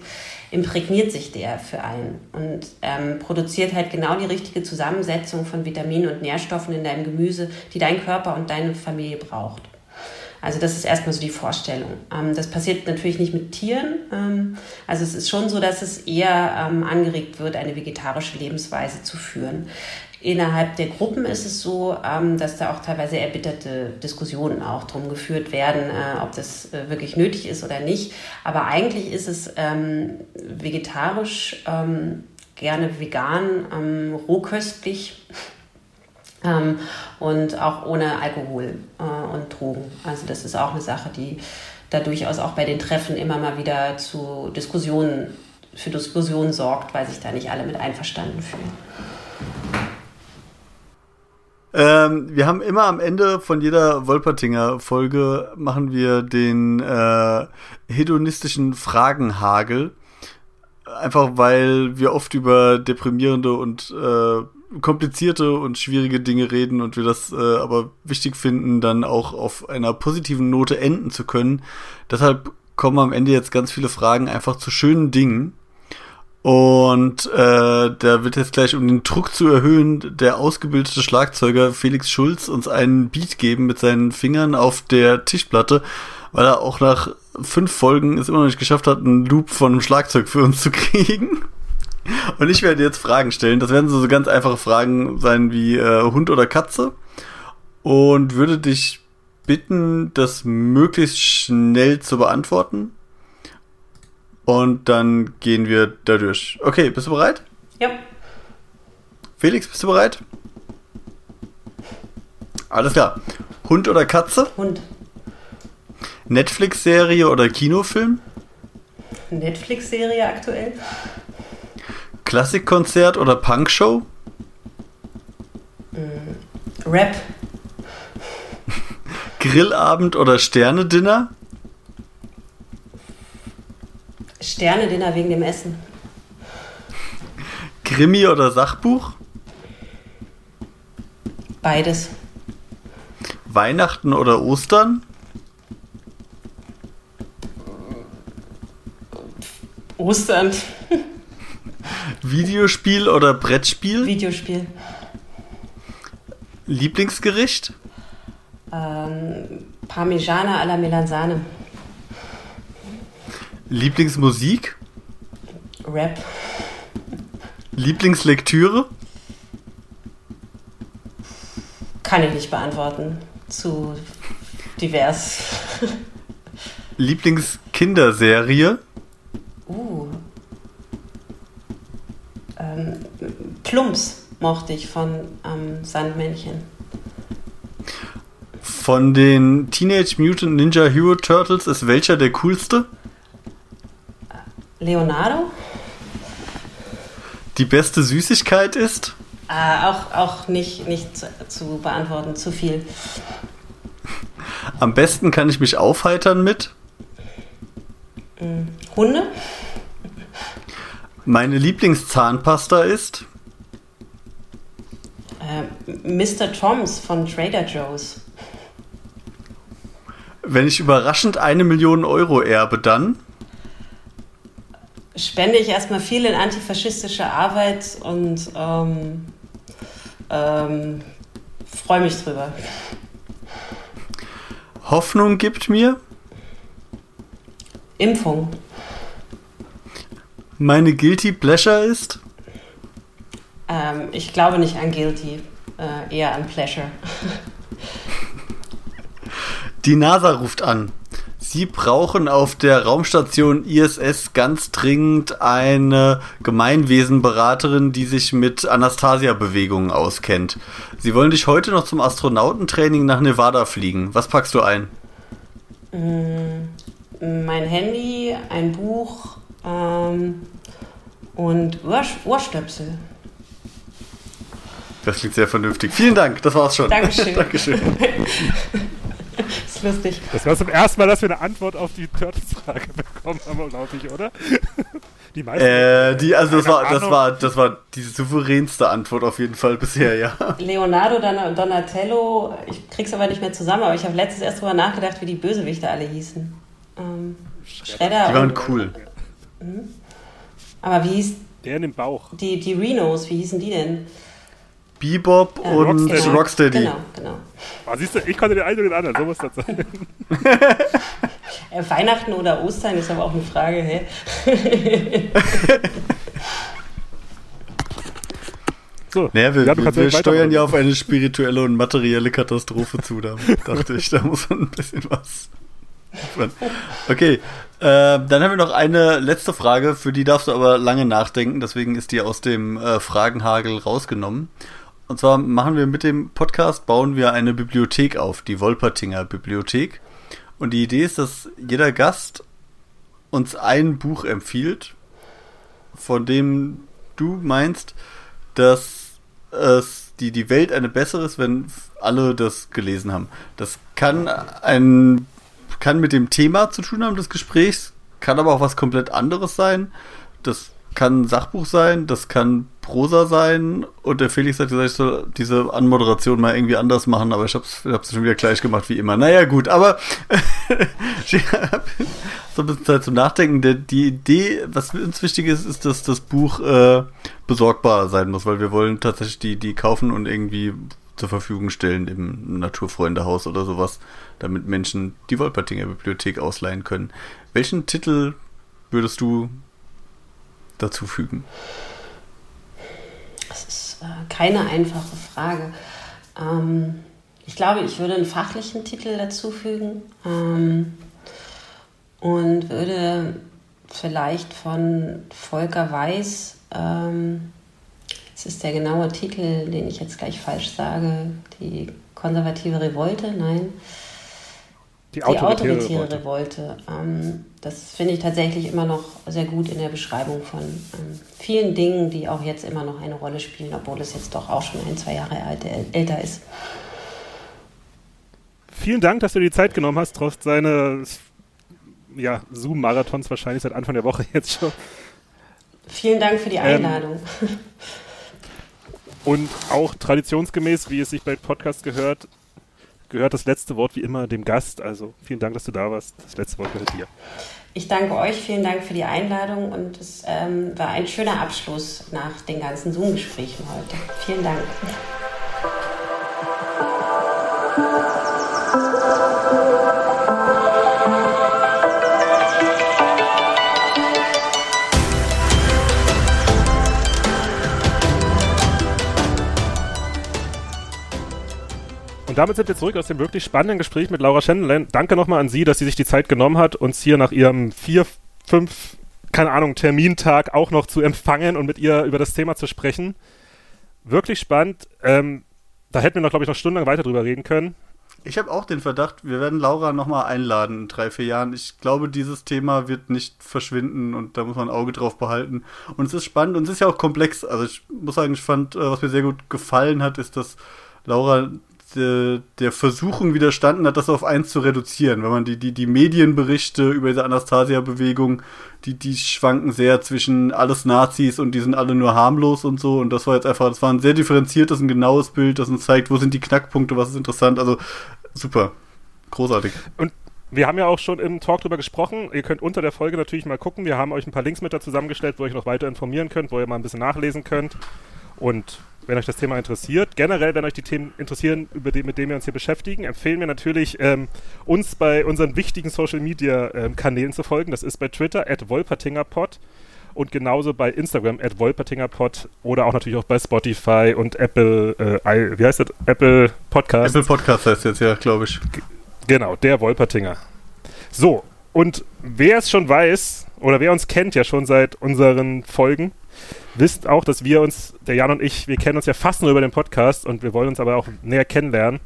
imprägniert sich der für einen und ähm, produziert halt genau die richtige Zusammensetzung von Vitaminen und Nährstoffen in deinem Gemüse, die dein Körper und deine Familie braucht. Also das ist erstmal so die Vorstellung. Ähm, das passiert natürlich nicht mit Tieren. Ähm, also es ist schon so, dass es eher ähm, angeregt wird, eine vegetarische Lebensweise zu führen. Innerhalb der Gruppen ist es so, ähm, dass da auch teilweise erbitterte Diskussionen auch drum geführt werden, äh, ob das äh, wirklich nötig ist oder nicht. Aber eigentlich ist es ähm, vegetarisch, gerne vegan, rohköstlich ähm, und auch ohne Alkohol äh, und Drogen. Also das ist auch eine Sache, die da durchaus auch bei den Treffen immer mal wieder zu Diskussionen, für Diskussionen sorgt, weil sich da nicht alle mit einverstanden fühlen. Ähm, wir haben immer am Ende von jeder Wolpertinger Folge machen wir den äh, hedonistischen Fragenhagel. Einfach weil wir oft über deprimierende und äh, komplizierte und schwierige Dinge reden und wir das äh, aber wichtig finden, dann auch auf einer positiven Note enden zu können. Deshalb kommen am Ende jetzt ganz viele Fragen einfach zu schönen Dingen. Und äh, da wird jetzt gleich, um den Druck zu erhöhen, der ausgebildete Schlagzeuger Felix Schulz uns einen Beat geben mit seinen Fingern auf der Tischplatte, weil er auch nach fünf Folgen es immer noch nicht geschafft hat, einen Loop von einem Schlagzeug für uns zu kriegen. Und ich werde jetzt Fragen stellen. Das werden so, so ganz einfache Fragen sein wie äh, Hund oder Katze. Und würde dich bitten, das möglichst schnell zu beantworten. Und dann gehen wir da durch. Okay, bist du bereit? Ja. Felix, bist du bereit? Alles klar. Hund oder Katze? Hund. Netflix-Serie oder Kinofilm? Netflix-Serie aktuell? Klassikkonzert oder Punkshow? Rap. Grillabend oder Sterne-Dinner? Sterne-Dinner wegen dem Essen. Krimi oder Sachbuch? Beides. Weihnachten oder Ostern? Ostern. Videospiel oder Brettspiel? Videospiel. Lieblingsgericht? Ähm, Parmigiana alla Melanzane. Lieblingsmusik? Rap. Lieblingslektüre? Kann ich nicht beantworten. Zu divers. Lieblingskinderserie? Uh. Ähm, Plumps mochte ich von ähm, Sandmännchen. Von den Teenage Mutant Ninja Hero Turtles ist welcher der coolste? Leonardo? Die beste Süßigkeit ist? Äh, auch auch nicht, nicht zu, zu beantworten, zu viel. Am besten kann ich mich aufheitern mit? Hunde? Meine Lieblingszahnpasta ist? Mr. Toms von Trader Joe's. Wenn ich überraschend eine Million Euro erbe, dann? Spende ich erstmal viel in antifaschistische Arbeit und ähm, ähm, freue mich drüber. Hoffnung gibt mir? Impfung. Meine Guilty Pleasure ist? Ähm, ich glaube nicht an Guilty, äh, eher an Pleasure. Die NASA ruft an. Sie brauchen auf der Raumstation ISS ganz dringend eine Gemeinwesenberaterin, die sich mit Anastasia-Bewegungen auskennt. Sie wollen dich heute noch zum Astronautentraining nach Nevada fliegen. Was packst du ein? Mm, mein Handy, ein Buch ähm, und Ohrstöpsel. Das klingt sehr vernünftig. Vielen Dank, das war's schon. Dankeschön. Dankeschön. Das ist lustig. Das war zum ersten Mal, dass wir eine Antwort auf die Turtles-Frage bekommen haben, glaube ich, oder? Die meisten. Äh, die, also das war, das war, das war die souveränste Antwort auf jeden Fall bisher, ja. Leonardo Donatello, ich krieg's aber nicht mehr zusammen, aber ich habe letztens erst drüber nachgedacht, wie die Bösewichte alle hießen. Ähm, Schredder. Die waren und, cool. Mhm. Aber wie hieß. Der in dem Bauch. Die, die Renos, wie hießen die denn? Bebop ja, und Rocksteady. Rocksteady. Genau, genau. Oh, siehst du, ich konnte den einen oder den anderen, so muss das sein. Äh, Weihnachten oder Ostern ist aber auch eine Frage, hä? so, naja, wir, ja, wir, wir steuern ja auf eine spirituelle und materielle Katastrophe zu, da dachte ich, da muss man ein bisschen was. Okay, äh, dann haben wir noch eine letzte Frage, für die darfst du aber lange nachdenken, deswegen ist die aus dem äh, Fragenhagel rausgenommen. Und zwar machen wir mit dem Podcast, bauen wir eine Bibliothek auf, die Wolpertinger Bibliothek. Und die Idee ist, dass jeder Gast uns ein Buch empfiehlt, von dem du meinst, dass es die, die Welt eine bessere ist, wenn alle das gelesen haben. Das kann ein kann mit dem Thema zu tun haben des Gesprächs, kann aber auch was komplett anderes sein. Das kann ein Sachbuch sein, das kann Prosa sein und der Felix hat gesagt, ich soll diese Anmoderation mal irgendwie anders machen, aber ich hab's, hab's schon wieder gleich gemacht wie immer. Naja, gut, aber ich hab so ein bisschen Zeit zum Nachdenken. Der, die Idee, was uns wichtig ist, ist, dass das Buch äh, besorgbar sein muss, weil wir wollen tatsächlich die, die kaufen und irgendwie zur Verfügung stellen im Naturfreundehaus oder sowas, damit Menschen die Wolpertinger Bibliothek ausleihen können. Welchen Titel würdest du dazu fügen? Äh, keine einfache Frage. Ähm, ich glaube, ich würde einen fachlichen Titel dazu fügen ähm, und würde vielleicht von Volker Weiß, ähm, das ist der genaue Titel, den ich jetzt gleich falsch sage, die konservative Revolte, nein, die autoritäre, die autoritäre Revolte. Ähm, das finde ich tatsächlich immer noch sehr gut in der Beschreibung von ähm, vielen Dingen, die auch jetzt immer noch eine Rolle spielen, obwohl es jetzt doch auch schon ein, zwei Jahre alt, älter ist. Vielen Dank, dass du dir die Zeit genommen hast, trotz seines ja, Zoom-Marathons wahrscheinlich seit Anfang der Woche jetzt schon. Vielen Dank für die ähm, Einladung. Ähm, und auch traditionsgemäß, wie es sich bei Podcasts gehört, gehört das letzte Wort wie immer dem Gast. Also vielen Dank, dass du da warst. Das letzte Wort gehört dir. Ich danke euch, vielen Dank für die Einladung und es ähm, war ein schöner Abschluss nach den ganzen Zoom-Gesprächen heute. Vielen Dank. Und damit sind wir zurück aus dem wirklich spannenden Gespräch mit Laura Schendelin. Danke nochmal an Sie, dass sie sich die Zeit genommen hat, uns hier nach ihrem vier, fünf, keine Ahnung, Termintag auch noch zu empfangen und mit ihr über das Thema zu sprechen. Wirklich spannend. Ähm, da hätten wir noch, glaube ich, noch stundenlang weiter drüber reden können. Ich habe auch den Verdacht, wir werden Laura nochmal einladen in drei, vier Jahren. Ich glaube, dieses Thema wird nicht verschwinden und da muss man ein Auge drauf behalten. Und es ist spannend und es ist ja auch komplex. Also ich muss sagen, ich fand, äh, was mir sehr gut gefallen hat, ist, dass Laura der, Versuchung widerstanden hat, das auf eins zu reduzieren. Wenn man die, die, die Medienberichte über diese Anastasia-Bewegung, die, die schwanken sehr zwischen alles Nazis und die sind alle nur harmlos und so. Und das war jetzt einfach, das war ein sehr differenziertes und genaues Bild, das uns zeigt, wo sind die Knackpunkte, was ist interessant. Also super. Großartig. Und wir haben ja auch schon im Talk drüber gesprochen. Ihr könnt unter der Folge natürlich mal gucken. Wir haben euch ein paar Links mit da zusammengestellt, wo ihr euch noch weiter informieren könnt, wo ihr mal ein bisschen nachlesen könnt. Und wenn euch das Thema interessiert, generell, wenn euch die Themen interessieren, über die, mit denen wir uns hier beschäftigen, empfehlen wir natürlich, ähm, uns bei unseren wichtigen Social Media ähm, Kanälen zu folgen. Das ist bei Twitter at wolpertingerpod und genauso bei Instagram at wolpertingerpod oder auch natürlich auch bei Spotify und Apple, äh, wie heißt das? Apple Podcast. Apple Podcast heißt jetzt ja, glaube ich. G genau, der Wolpertinger. So, und wer es schon weiß, oder wer uns kennt ja schon seit unseren Folgen, wisst auch, dass wir uns, der Jan und ich, wir kennen uns ja fast nur über den Podcast und wir wollen uns aber auch näher kennenlernen.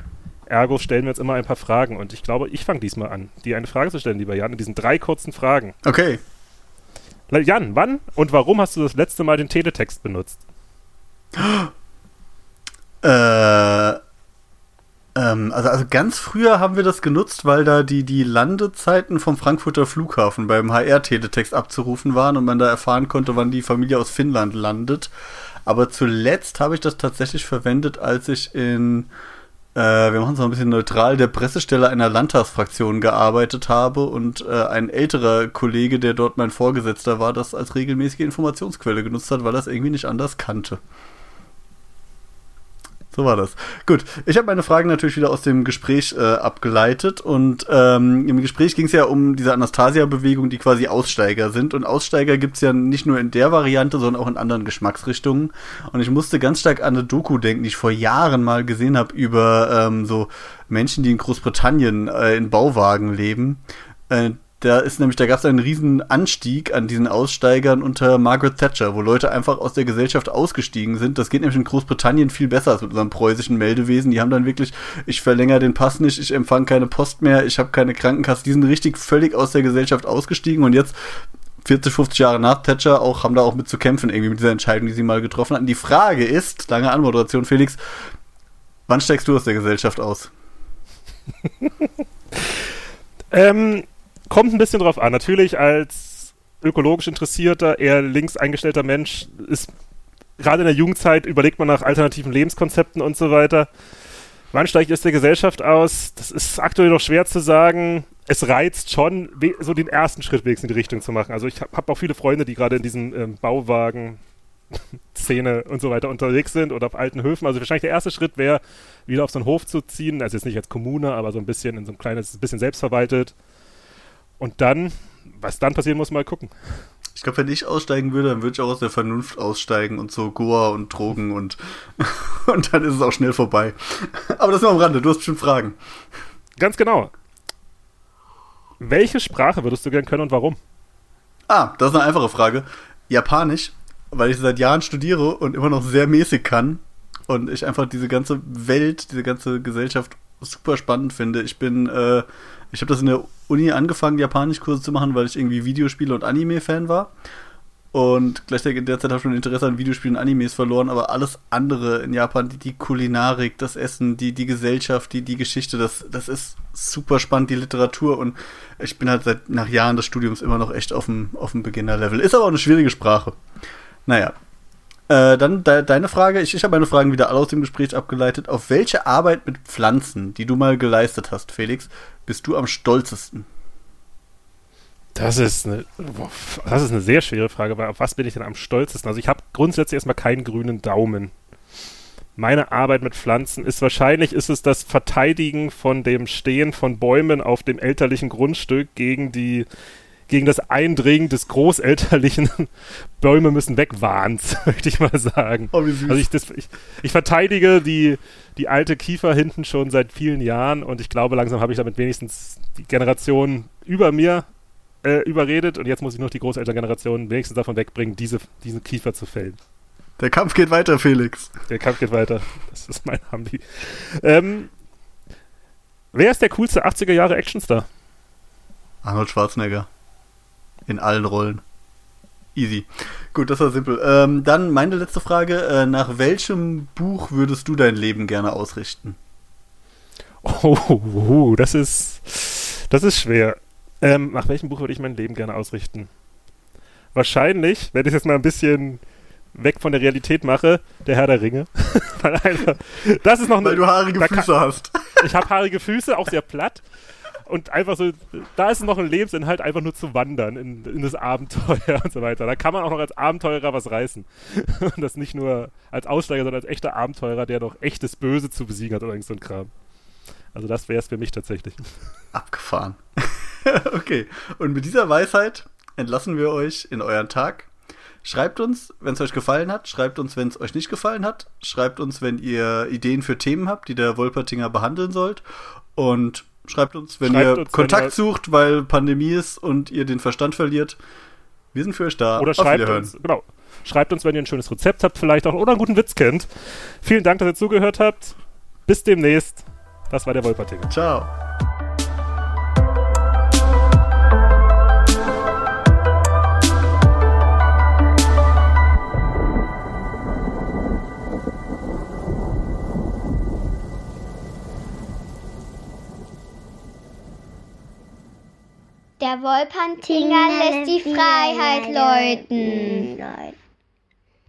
Ergo stellen wir uns immer ein paar Fragen und ich glaube, ich fange diesmal an, dir eine Frage zu stellen, lieber Jan, in diesen drei kurzen Fragen. Okay. Jan, wann und warum hast du das letzte Mal den Teletext benutzt? Äh, ähm, also, also ganz früher haben wir das genutzt, weil da die, die Landezeiten vom Frankfurter Flughafen beim HR-Teletext abzurufen waren und man da erfahren konnte, wann die Familie aus Finnland landet. Aber zuletzt habe ich das tatsächlich verwendet, als ich in, äh, wir machen es mal ein bisschen neutral, der Pressestelle einer Landtagsfraktion gearbeitet habe und äh, ein älterer Kollege, der dort mein Vorgesetzter war, das als regelmäßige Informationsquelle genutzt hat, weil er es irgendwie nicht anders kannte. So war das. Gut, ich habe meine Fragen natürlich wieder aus dem Gespräch äh, abgeleitet und ähm, im Gespräch ging es ja um diese Anastasia-Bewegung, die quasi Aussteiger sind und Aussteiger gibt es ja nicht nur in der Variante, sondern auch in anderen Geschmacksrichtungen und ich musste ganz stark an eine Doku denken, die ich vor Jahren mal gesehen habe über ähm, so Menschen, die in Großbritannien äh, in Bauwagen leben. Äh, da ist nämlich, da gab es einen riesen Anstieg an diesen Aussteigern unter Margaret Thatcher, wo Leute einfach aus der Gesellschaft ausgestiegen sind. Das geht nämlich in Großbritannien viel besser als mit unserem preußischen Meldewesen. Die haben dann wirklich, ich verlängere den Pass nicht, ich empfange keine Post mehr, ich habe keine Krankenkasse. Die sind richtig völlig aus der Gesellschaft ausgestiegen und jetzt 40, 50 Jahre nach Thatcher auch, haben da auch mit zu kämpfen, irgendwie mit dieser Entscheidung, die sie mal getroffen hatten. Die Frage ist, lange Anmoderation, Felix, wann steigst du aus der Gesellschaft aus? ähm, kommt ein bisschen drauf an. Natürlich als ökologisch interessierter, eher links eingestellter Mensch ist gerade in der Jugendzeit überlegt man nach alternativen Lebenskonzepten und so weiter. Wann steigt es der Gesellschaft aus? Das ist aktuell noch schwer zu sagen. Es reizt schon, so den ersten Schritt wenigstens in die Richtung zu machen. Also ich habe hab auch viele Freunde, die gerade in diesen ähm, Bauwagen Szene und so weiter unterwegs sind oder auf alten Höfen. Also wahrscheinlich der erste Schritt wäre, wieder auf so einen Hof zu ziehen. Also jetzt nicht als Kommune, aber so ein bisschen in so ein kleines, bisschen selbstverwaltet. Und dann, was dann passieren muss, mal gucken. Ich glaube, wenn ich aussteigen würde, dann würde ich auch aus der Vernunft aussteigen und so Goa und Drogen und, und dann ist es auch schnell vorbei. Aber das nur am Rande, du hast bestimmt Fragen. Ganz genau. Welche Sprache würdest du gern können und warum? Ah, das ist eine einfache Frage. Japanisch, weil ich seit Jahren studiere und immer noch sehr mäßig kann und ich einfach diese ganze Welt, diese ganze Gesellschaft super spannend finde. Ich bin, äh, ich habe das in der Uni angefangen, Japanischkurse zu machen, weil ich irgendwie Videospiele und Anime-Fan war. Und gleichzeitig in der Zeit habe ich schon Interesse an Videospielen und Animes verloren, aber alles andere in Japan, die, die Kulinarik, das Essen, die, die Gesellschaft, die, die Geschichte, das, das ist super spannend, die Literatur und ich bin halt seit nach Jahren des Studiums immer noch echt auf dem, auf dem Beginner-Level. Ist aber auch eine schwierige Sprache. Naja, äh, dann de deine Frage. Ich, ich habe meine Fragen wieder alle aus dem Gespräch abgeleitet. Auf welche Arbeit mit Pflanzen, die du mal geleistet hast, Felix, bist du am stolzesten? Das ist eine, das ist eine sehr schwere Frage, weil auf was bin ich denn am stolzesten? Also ich habe grundsätzlich erstmal keinen grünen Daumen. Meine Arbeit mit Pflanzen ist wahrscheinlich ist es das Verteidigen von dem Stehen von Bäumen auf dem elterlichen Grundstück gegen die gegen das Eindringen des großelterlichen Bäume müssen weg Wahns, möchte ich mal sagen. Oh, also ich, das, ich, ich, verteidige die, die alte Kiefer hinten schon seit vielen Jahren und ich glaube, langsam habe ich damit wenigstens die Generation über mir äh, überredet und jetzt muss ich noch die Großelterngeneration wenigstens davon wegbringen, diese, diesen Kiefer zu fällen. Der Kampf geht weiter, Felix. Der Kampf geht weiter. Das ist mein Hambi. Ähm, wer ist der coolste 80er Jahre Actionstar? Arnold Schwarzenegger. In allen Rollen. Easy. Gut, das war simpel. Ähm, dann meine letzte Frage. Äh, nach welchem Buch würdest du dein Leben gerne ausrichten? Oh, oh, das ist, das ist schwer. Ähm, nach welchem Buch würde ich mein Leben gerne ausrichten? Wahrscheinlich, wenn ich es jetzt mal ein bisschen weg von der Realität mache, der Herr der Ringe. Weil das ist noch Weil eine, du haarige Füße hast. ich habe haarige Füße, auch sehr platt. Und einfach so, da ist noch ein Lebensinhalt, einfach nur zu wandern in, in das Abenteuer und so weiter. Da kann man auch noch als Abenteurer was reißen. Und das nicht nur als Aussteiger, sondern als echter Abenteurer, der noch echtes Böse zu besiegen hat oder irgend so ein Kram. Also das wäre es für mich tatsächlich. Abgefahren. okay. Und mit dieser Weisheit entlassen wir euch in euren Tag. Schreibt uns, wenn es euch gefallen hat. Schreibt uns, wenn es euch nicht gefallen hat. Schreibt uns, wenn ihr Ideen für Themen habt, die der Wolpertinger behandeln sollt. Und schreibt uns, wenn Schreibt ihr uns, wenn Kontakt ihr- sucht, weil Pandemie ist und ihr den Verstand verliert. Wir sind für euch da. Oder Auf schreibt uns, genau. Schreibt uns, wenn ihr ein schönes Rezept habt, vielleicht auch oder einen guten Witz kennt. Vielen Dank, dass ihr zugehört habt. Bis demnächst. Das war der Wolpertinger. Ciao. Der Wolpertinger lässt die Freiheit läuten. läuten.